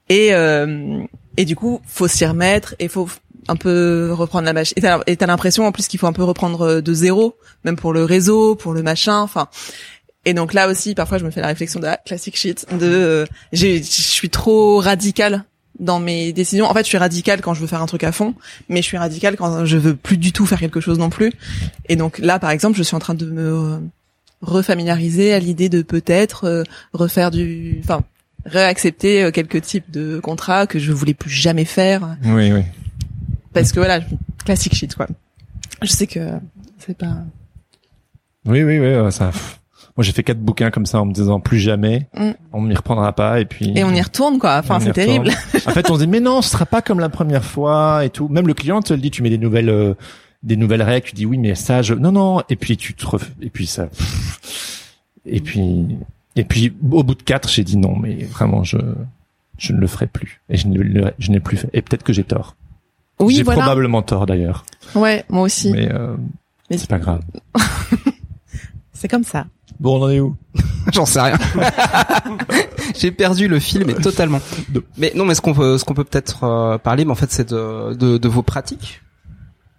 Et, euh, et du coup, faut s'y remettre et faut un peu reprendre la machine. Et t'as l'impression, en plus, qu'il faut un peu reprendre euh, de zéro, même pour le réseau, pour le machin, enfin. Et donc là aussi, parfois, je me fais la réflexion de la classic shit, de, euh, je suis trop radicale dans mes décisions. En fait, je suis radicale quand je veux faire un truc à fond, mais je suis radicale quand je veux plus du tout faire quelque chose non plus. Et donc là, par exemple, je suis en train de me refamiliariser à l'idée de peut-être euh, refaire du, enfin, réaccepté euh, quelques types de contrats que je voulais plus jamais faire Oui, oui. Parce que voilà, classique shit quoi. Je sais que c'est pas. Oui, oui, oui, ça. Moi, j'ai fait quatre bouquins comme ça en me disant plus jamais, Mm. on m'y reprendra pas, et puis. Et on y retourne quoi. Enfin, c'est terrible. en fait, on se dit mais non, ce sera pas comme la première fois et tout. Même le client te le dit, tu mets des nouvelles, euh, des nouvelles règles, tu dis oui, mais ça, je, non, non, et puis tu te, ref... et puis ça, et puis, et puis au bout de quatre, j'ai dit non, mais vraiment, je, je ne le ferai plus, et je ne je n'ai plus fait. Et peut-être que j'ai tort. Oui, j'ai voilà. probablement tort d'ailleurs, Ouais, moi aussi. mais, euh, Mais- c'est pas grave. C'est comme ça. Bon, on en est où J'en sais rien. J'ai perdu le fil, mais totalement. Mais non, mais ce qu'on peut, ce qu'on peut peut-être euh, parler, mais en fait, c'est de, de, de vos pratiques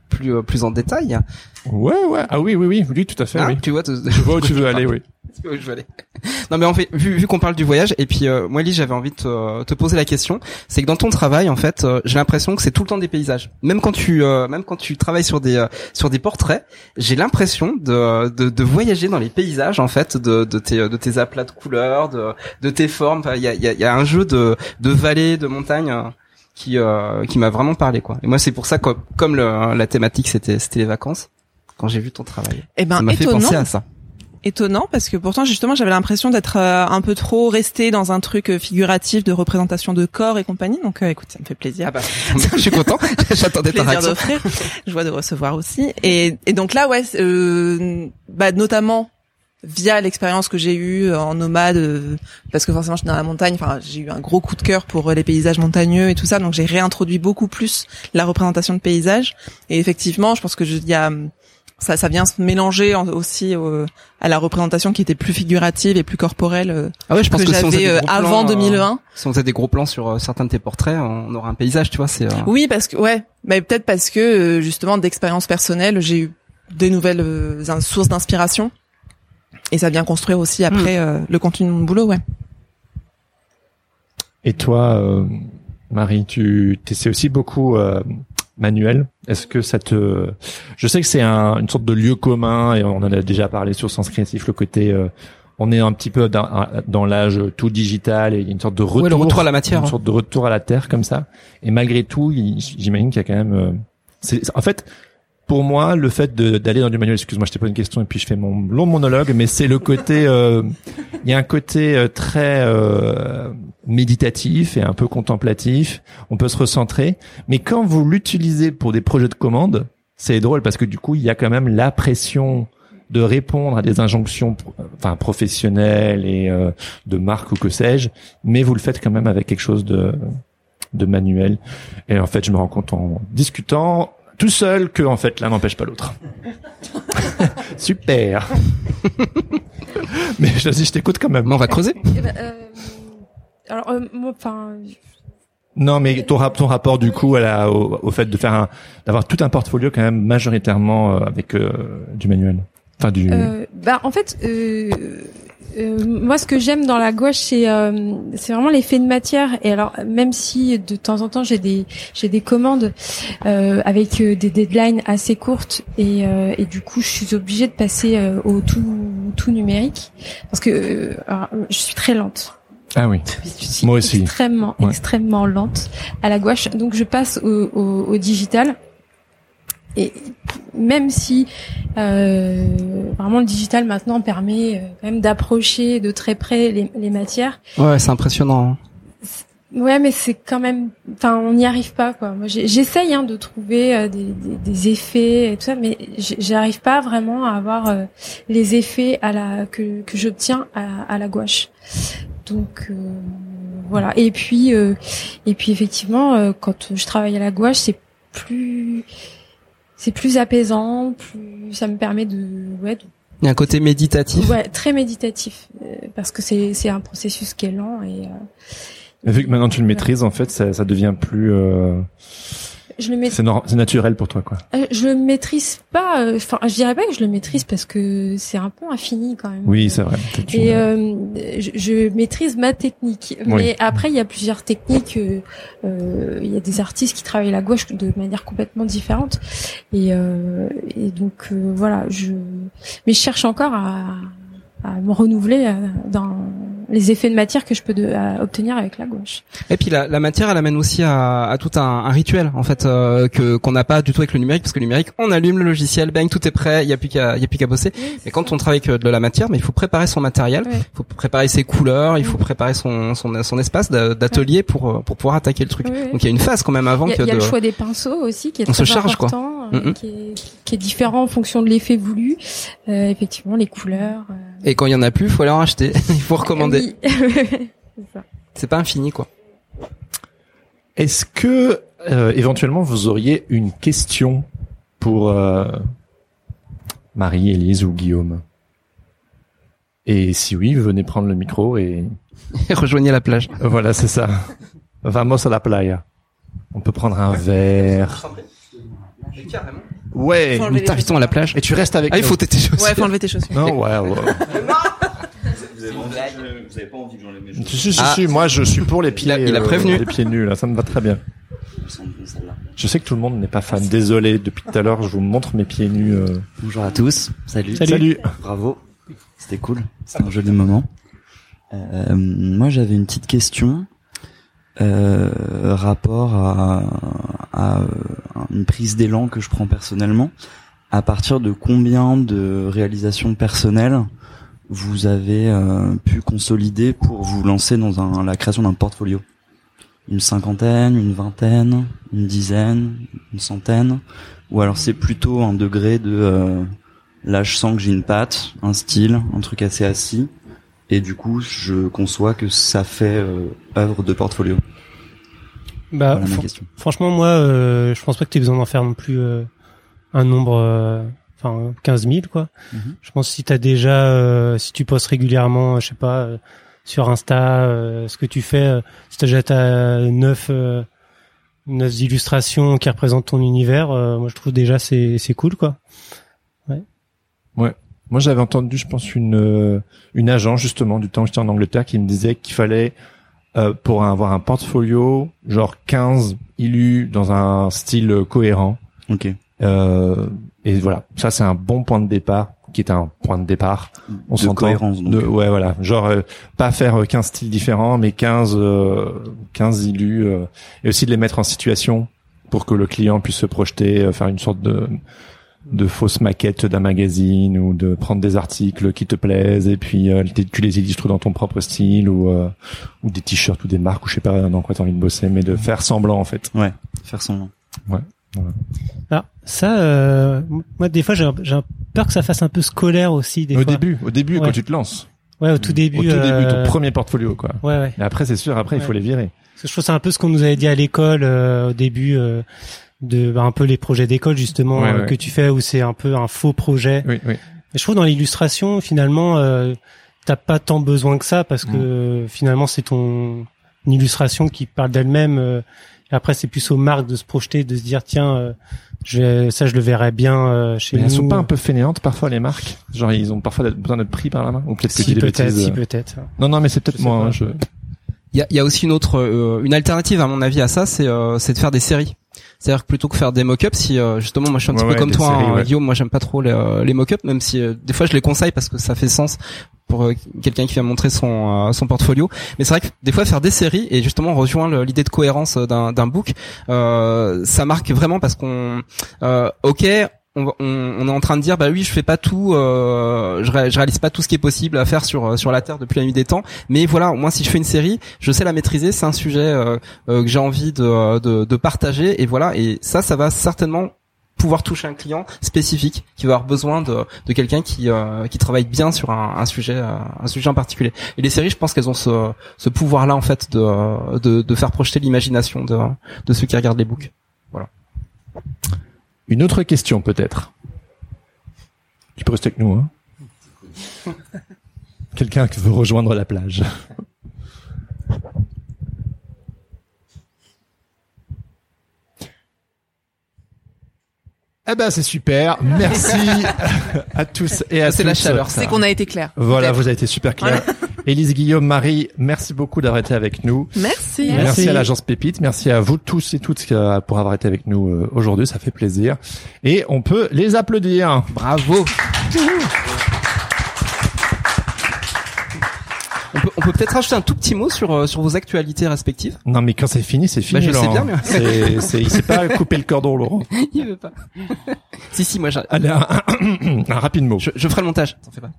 plus, euh, plus en détail. Ouais, ouais. Ah oui, oui, oui, oui, tout à fait. Hein, oui. Tu vois, te- Je vois où tu veux aller, oui. C'est où je veux aller. Non mais en fait, vu, vu qu'on parle du voyage, et puis euh, moi Elise, j'avais envie de te, te poser la question, c'est que dans ton travail, en fait, euh, j'ai l'impression que c'est tout le temps des paysages. Même quand tu, euh, même quand tu travailles sur des, euh, sur des portraits, j'ai l'impression de, de, de voyager dans les paysages, en fait, de, de tes, de tes aplats de couleurs, de, de tes formes. Enfin, Il y a, y, a, y a un jeu de, de vallées, de montagnes. euh, qui euh, qui m'a vraiment parlé quoi. Et moi c'est pour ça que comme le, la thématique c'était c'était les vacances, quand j'ai vu ton travail, Eh ben, ça m'a fait penser à ça. Étonnant parce que pourtant justement j'avais l'impression d'être euh, un peu trop resté dans un truc euh, figuratif de représentation de corps et compagnie. Donc euh, écoute ça me fait plaisir. Ah bah, je suis content. J'attendais ta réaction. d'offrir. Joie de recevoir aussi. Et, et donc là ouais euh, bah notamment via l'expérience que j'ai eue en nomade euh, parce que forcément je suis dans la montagne. Enfin j'ai eu un gros coup de cœur pour euh, les paysages montagneux et tout ça. Donc j'ai réintroduit beaucoup plus la représentation de paysages. Et effectivement je pense que il y a ça, ça vient se mélanger en- aussi euh, à la représentation qui était plus figurative et plus corporelle euh, Ah ouais, je pense que, que, si j'avais euh, avant plans, euh, 2001. si on faisait des gros plans sur euh, certains de tes portraits, on aurait un paysage, tu vois. C'est. euh, Oui, parce que ouais, mais peut-être parce que euh, justement d'expérience personnelle, j'ai eu des nouvelles euh, sources d'inspiration et ça vient construire aussi après euh, le contenu de mon boulot, ouais. Et toi, euh, Marie, tu essaies aussi beaucoup euh, manuel. Est-ce que ça te... Je sais que c'est un, une sorte de lieu commun et on en a déjà parlé sur Sens Créatif, le côté... euh, on est un petit peu dans, dans l'âge tout digital et il y a une sorte de retour, Ouais, le retour à la matière, une hein. sorte de retour à la terre comme ça. Et malgré tout, j'imagine qu'il y a quand même. euh, c'est, en fait, pour moi, le fait d'aller dans du manuel, excuse-moi, je t'ai pas une question et puis je fais mon long monologue, mais c'est le côté, euh, il y a un côté euh, très euh, méditatif et un peu contemplatif. On peut se recentrer, mais quand vous l'utilisez pour des projets de commande, c'est drôle parce que du coup, il y a quand même la pression de répondre à des injonctions, enfin professionnelles et euh, de marque ou que sais-je, mais vous le faites quand même avec quelque chose de de manuel. Et en fait, je me rends compte en discutant tout seul que en fait l'un n'empêche pas l'autre. Super. mais je, vas-y, je t'écoute quand même. On va creuser. Eh ben, euh, alors, euh, moi, enfin, Non, mais ton, rap- ton rapport du coup à la, au, au fait de faire un, d'avoir tout un portfolio quand même majoritairement euh, avec euh, du manuel. Enfin du. Euh, bah en fait, euh, euh, moi ce que j'aime dans la gouache c'est euh, c'est vraiment l'effet de matière et alors même si de temps en temps j'ai des j'ai des commandes euh, avec des deadlines assez courtes et euh, et du coup je suis obligée de passer au tout tout numérique parce que euh, alors, je suis très lente. Ah oui. Moi aussi. extrêmement Ouais. extrêmement lente à la gouache donc je passe au, au, au digital et même si euh, vraiment le digital maintenant permet euh, quand même d'approcher de très près les, les matières Ouais, c'est impressionnant. hein. ouais mais c'est quand même enfin on n'y arrive pas quoi moi j'essaye hein, de trouver euh, des, des, des effets et tout ça mais j'arrive pas vraiment à avoir euh, les effets à la que, que j'obtiens à, à la gouache donc euh, voilà et puis euh, et puis effectivement euh, quand je travaille à la gouache c'est plus c'est plus apaisant plus ça me permet de ouais, de Il y a un côté méditatif. Ouais, très méditatif euh, parce que c'est c'est un processus qui est lent et euh, Vu que maintenant tu le maîtrises, en fait, ça, ça devient plus. euh, je le maîtrise. c'est naturel pour toi, quoi. Euh, je le maîtrise pas. euh, Enfin, je dirais pas que je le maîtrise parce que c'est un peu infini quand même. Oui, c'est vrai. Et une- euh, je, je maîtrise ma technique. Oui. Mais après, il y a plusieurs techniques. euh, euh, Il y a des artistes qui travaillent la gauche de manière complètement différente. Et, euh, et donc euh, voilà, je. Mais je cherche encore à, à me renouveler euh, dans les effets de matière que je peux de, à obtenir avec la gouache. Et puis la, la matière, elle amène aussi à, à tout un, un rituel en fait euh, que qu'on n'a pas du tout avec le numérique parce que le numérique, on allume le logiciel, bang, tout est prêt, il y a plus qu'à il y a plus qu'à bosser. Mais quand on travaille avec de la matière, mais il faut préparer son matériel, il faut préparer ses couleurs, il faut préparer son son, son espace d'a- d'atelier pour euh, pour pouvoir attaquer le truc. Donc il y a une phase quand même avant Il y a, que il y a de le choix des pinceaux aussi qui est On très se charge, quoi. important, euh, Mhm. qui, est, qui est différent en fonction de l'effet voulu. Euh, effectivement, les couleurs. Et quand il y en a plus, faut aller en acheter, il faut recommander. oui. C'est pas infini quoi. Est-ce que euh, éventuellement vous auriez une question pour euh, Marie, Élise ou Guillaume? Et si oui, venez prendre le micro et Et rejoignez la plage. voilà, c'est ça. Vamos a la playa. On peut prendre un verre. Ouais. Nous t'invitons à la plage. Et tu restes avec Ah, il faut tes chaussures. Ouais, faut enlever tes chaussures. Non, ouais, ouais. Vous avez, envie que- vous avez pas envie que j'enlève mes Si, chaussures si, si, Ah. si, moi je suis pour les pieds. Il a- il a euh, prévenu. les pieds nus, là, ça me va très bien. Je sais que tout le monde n'est pas fan. Désolé, depuis tout à l'heure, je vous montre mes pieds nus. euh. Bonjour à tous. Salut. Salut. Bravo. C'était cool. C'était un joli moment. Euh, moi, j'avais une petite question. Euh, rapport à, une prise d'élan que je prends personnellement. À partir de combien de réalisations personnelles vous avez euh, pu consolider pour vous lancer dans la création d'un portfolio? Une cinquantaine, une vingtaine, une dizaine, une centaine? Ou alors c'est plutôt un degré de euh, là je sens que j'ai une patte, un style, un truc assez assis et du coup je conçois que ça fait euh, œuvre de portfolio. Bah, Voilà ma fran- question. franchement, moi, euh, je pense pas que tu aies besoin d'en faire non plus euh, un nombre, euh, enfin 15 000 quoi. Mhm. Je pense que si t'as déjà, euh, si tu postes régulièrement, je sais pas, euh, sur Insta, euh, ce que tu fais, euh, si t'as déjà ta neuf, euh, neuf illustrations qui représentent ton univers, euh, moi je trouve déjà c'est c'est cool quoi. Moi, j'avais entendu, je pense, une euh, une agent justement du temps où j'étais en Angleterre qui me disait qu'il fallait euh, pour avoir un portfolio, genre 15 illus dans un style cohérent. Ok. Euh, et voilà, ça c'est un bon point de départ, qui est un point de départ. On de cohérence donc. De, ouais, voilà, genre euh, pas faire euh, 15 styles différents, mais 15 euh, 15 illus euh, et aussi de les mettre en situation pour que le client puisse se projeter, euh, faire une sorte de de fausse maquette d'un magazine ou de prendre des articles qui te plaisent et puis euh, tu les illustres dans ton propre style ou euh, ou des t-shirts ou des marques ou je sais pas dans quoi t'as envie de bosser mais de faire semblant en fait. Ouais. Faire semblant. Ah, ça, euh, moi des fois j'ai un- j'ai un peur que ça fasse un peu scolaire aussi des au fois. début, au début Ouais. quand tu te lances, Ouais, au tout début. au tout début ton euh, premier portfolio quoi. Ouais, ouais. Et après c'est sûr après il faut Ouais. les virer. Parce que je trouve c'est un peu ce qu'on nous avait dit à l'école euh, au début euh, de bah, un peu les projets d'école justement Ouais, euh, ouais. que tu fais où c'est un peu un faux projet. Oui oui. Je trouve dans l'illustration finalement euh, t'as pas tant besoin que ça parce que euh, finalement c'est ton une illustration qui parle d'elle-même. euh, après c'est plus aux marques de se projeter, de se dire tiens euh, je vais- ça je le verrais bien euh, chez Mais nous. elles sont pas un peu fainéantes parfois les marques? Genre ils ont parfois besoin d'être pris par la main ou peut-être si peut-être, si euh. peut-être. Non non mais c'est peut-être moi. hein, je... Il y a, il y a aussi une autre, euh, une alternative à mon avis à ça, c'est euh, c'est de faire des séries. C'est-à-dire que plutôt que faire des mock-ups, si euh, justement moi je suis un Ouais, petit peu comme toi, séries, hein, ouais. Guillaume, moi j'aime pas trop les, euh, les mock-ups, même si euh, des fois je les conseille parce que ça fait sens pour quelqu'un qui vient montrer son euh, son portfolio. Mais c'est vrai que des fois faire des séries et justement le- l'idée de cohérence d'un d'un book, euh, ça marque vraiment parce qu'on, euh, ok. On, on, on est en train de dire bah oui je fais pas tout euh, je, ré- je réalise pas tout ce qui est possible à faire sur euh, sur la terre depuis la nuit des temps. Mais voilà moi si je fais une série je sais la maîtriser. C'est un sujet euh, euh, que j'ai envie de, de, de partager. Et voilà. Et ça ça va certainement pouvoir toucher un client spécifique qui va avoir besoin de, de quelqu'un qui euh, qui travaille bien sur un, sujet euh, un sujet en particulier. Et les séries je pense qu'elles ont ce, ce pouvoir là en fait de, de, de faire projeter l'imagination de, de ceux qui regardent les books Une autre question peut-être. Tu peux rester avec nous, hein Quelqu'un qui veut rejoindre la plage. Eh ben c'est super. Merci à tous et à c'est la toutes. chaleur ça C'est qu'on a été clair. Voilà, vous avez été super clair. Élise Guillaume, Marie, merci beaucoup d'avoir été avec nous. Merci. Merci, Merci. à l'agence Pépite, merci à vous tous et toutes euh, pour avoir été avec nous euh, aujourd'hui, ça fait plaisir. Et on peut les applaudir. bravo on peut, on peut peut-être rajouter un tout petit mot sur euh, sur vos actualités respectives. Non, mais quand c'est fini, c'est fini. Bah, je sais Laurent. bien, mais- C'est, c'est, il sait pas couper le cordon, Laurent. Il veut pas. si si, moi je, Allez, un, un rapide mot. je, je ferai le montage. T'en fais pas.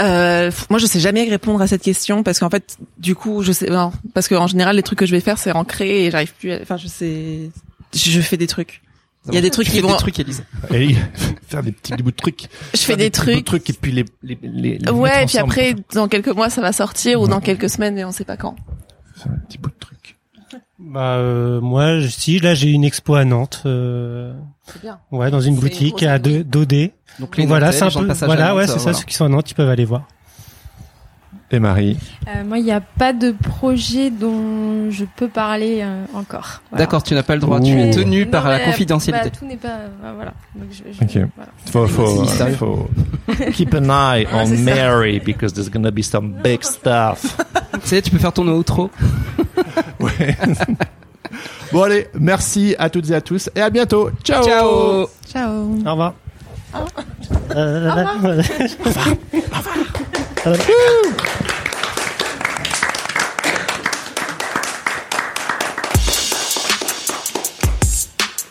Euh, moi, je sais jamais répondre à cette question parce qu'en fait, du coup, je sais, non, parce qu'en général, les trucs que je vais faire, c'est ancré et j'arrive plus. À, enfin, je sais, je, fais des trucs. Il y a des trucs Tu qui fais vont. des trucs, Elise. Et faire des petits bouts de trucs. Je fais des petits bouts de trucs. trucs et puis les, les, les, les Ouais, et puis ensemble. après, dans quelques mois, ça va sortir ou dans quelques semaines et on sait pas quand. Faire un petit bout de truc. Bah euh, moi, je- si là j'ai une expo à Nantes, euh, C'est bien. ouais, dans une boutique une à deux- Dodé. Donc Donc voilà, c'est un les gens de peu, voilà, ouais, euh, c'est ça. voilà. Ceux qui sont à Nantes, ils peuvent aller voir. Et Marie. Euh, moi, il n'y a pas de projet dont je peux parler euh, encore. Voilà. D'accord, tu n'as pas le droit. Ouh. Tu es tenu Non, par la mais, confidentialité. bah, tout n'est pas. euh, voilà. Donc, je, je- Ok. voilà. Faut, faut, faut keep an eye Ah, on ça. Mary because there's gonna be some big stuff. Tu sais, tu peux faire ton outro. Ouais. bon allez, merci à toutes et à tous et à bientôt. Ciao. Ciao. Ciao. Au revoir.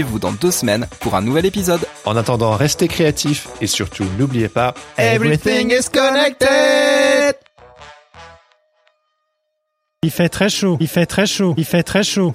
rendez-vous dans deux semaines pour un nouvel épisode. En attendant, restez créatifs et surtout n'oubliez pas, Everything is connected Il fait très chaud. Il fait très chaud. Il fait très chaud.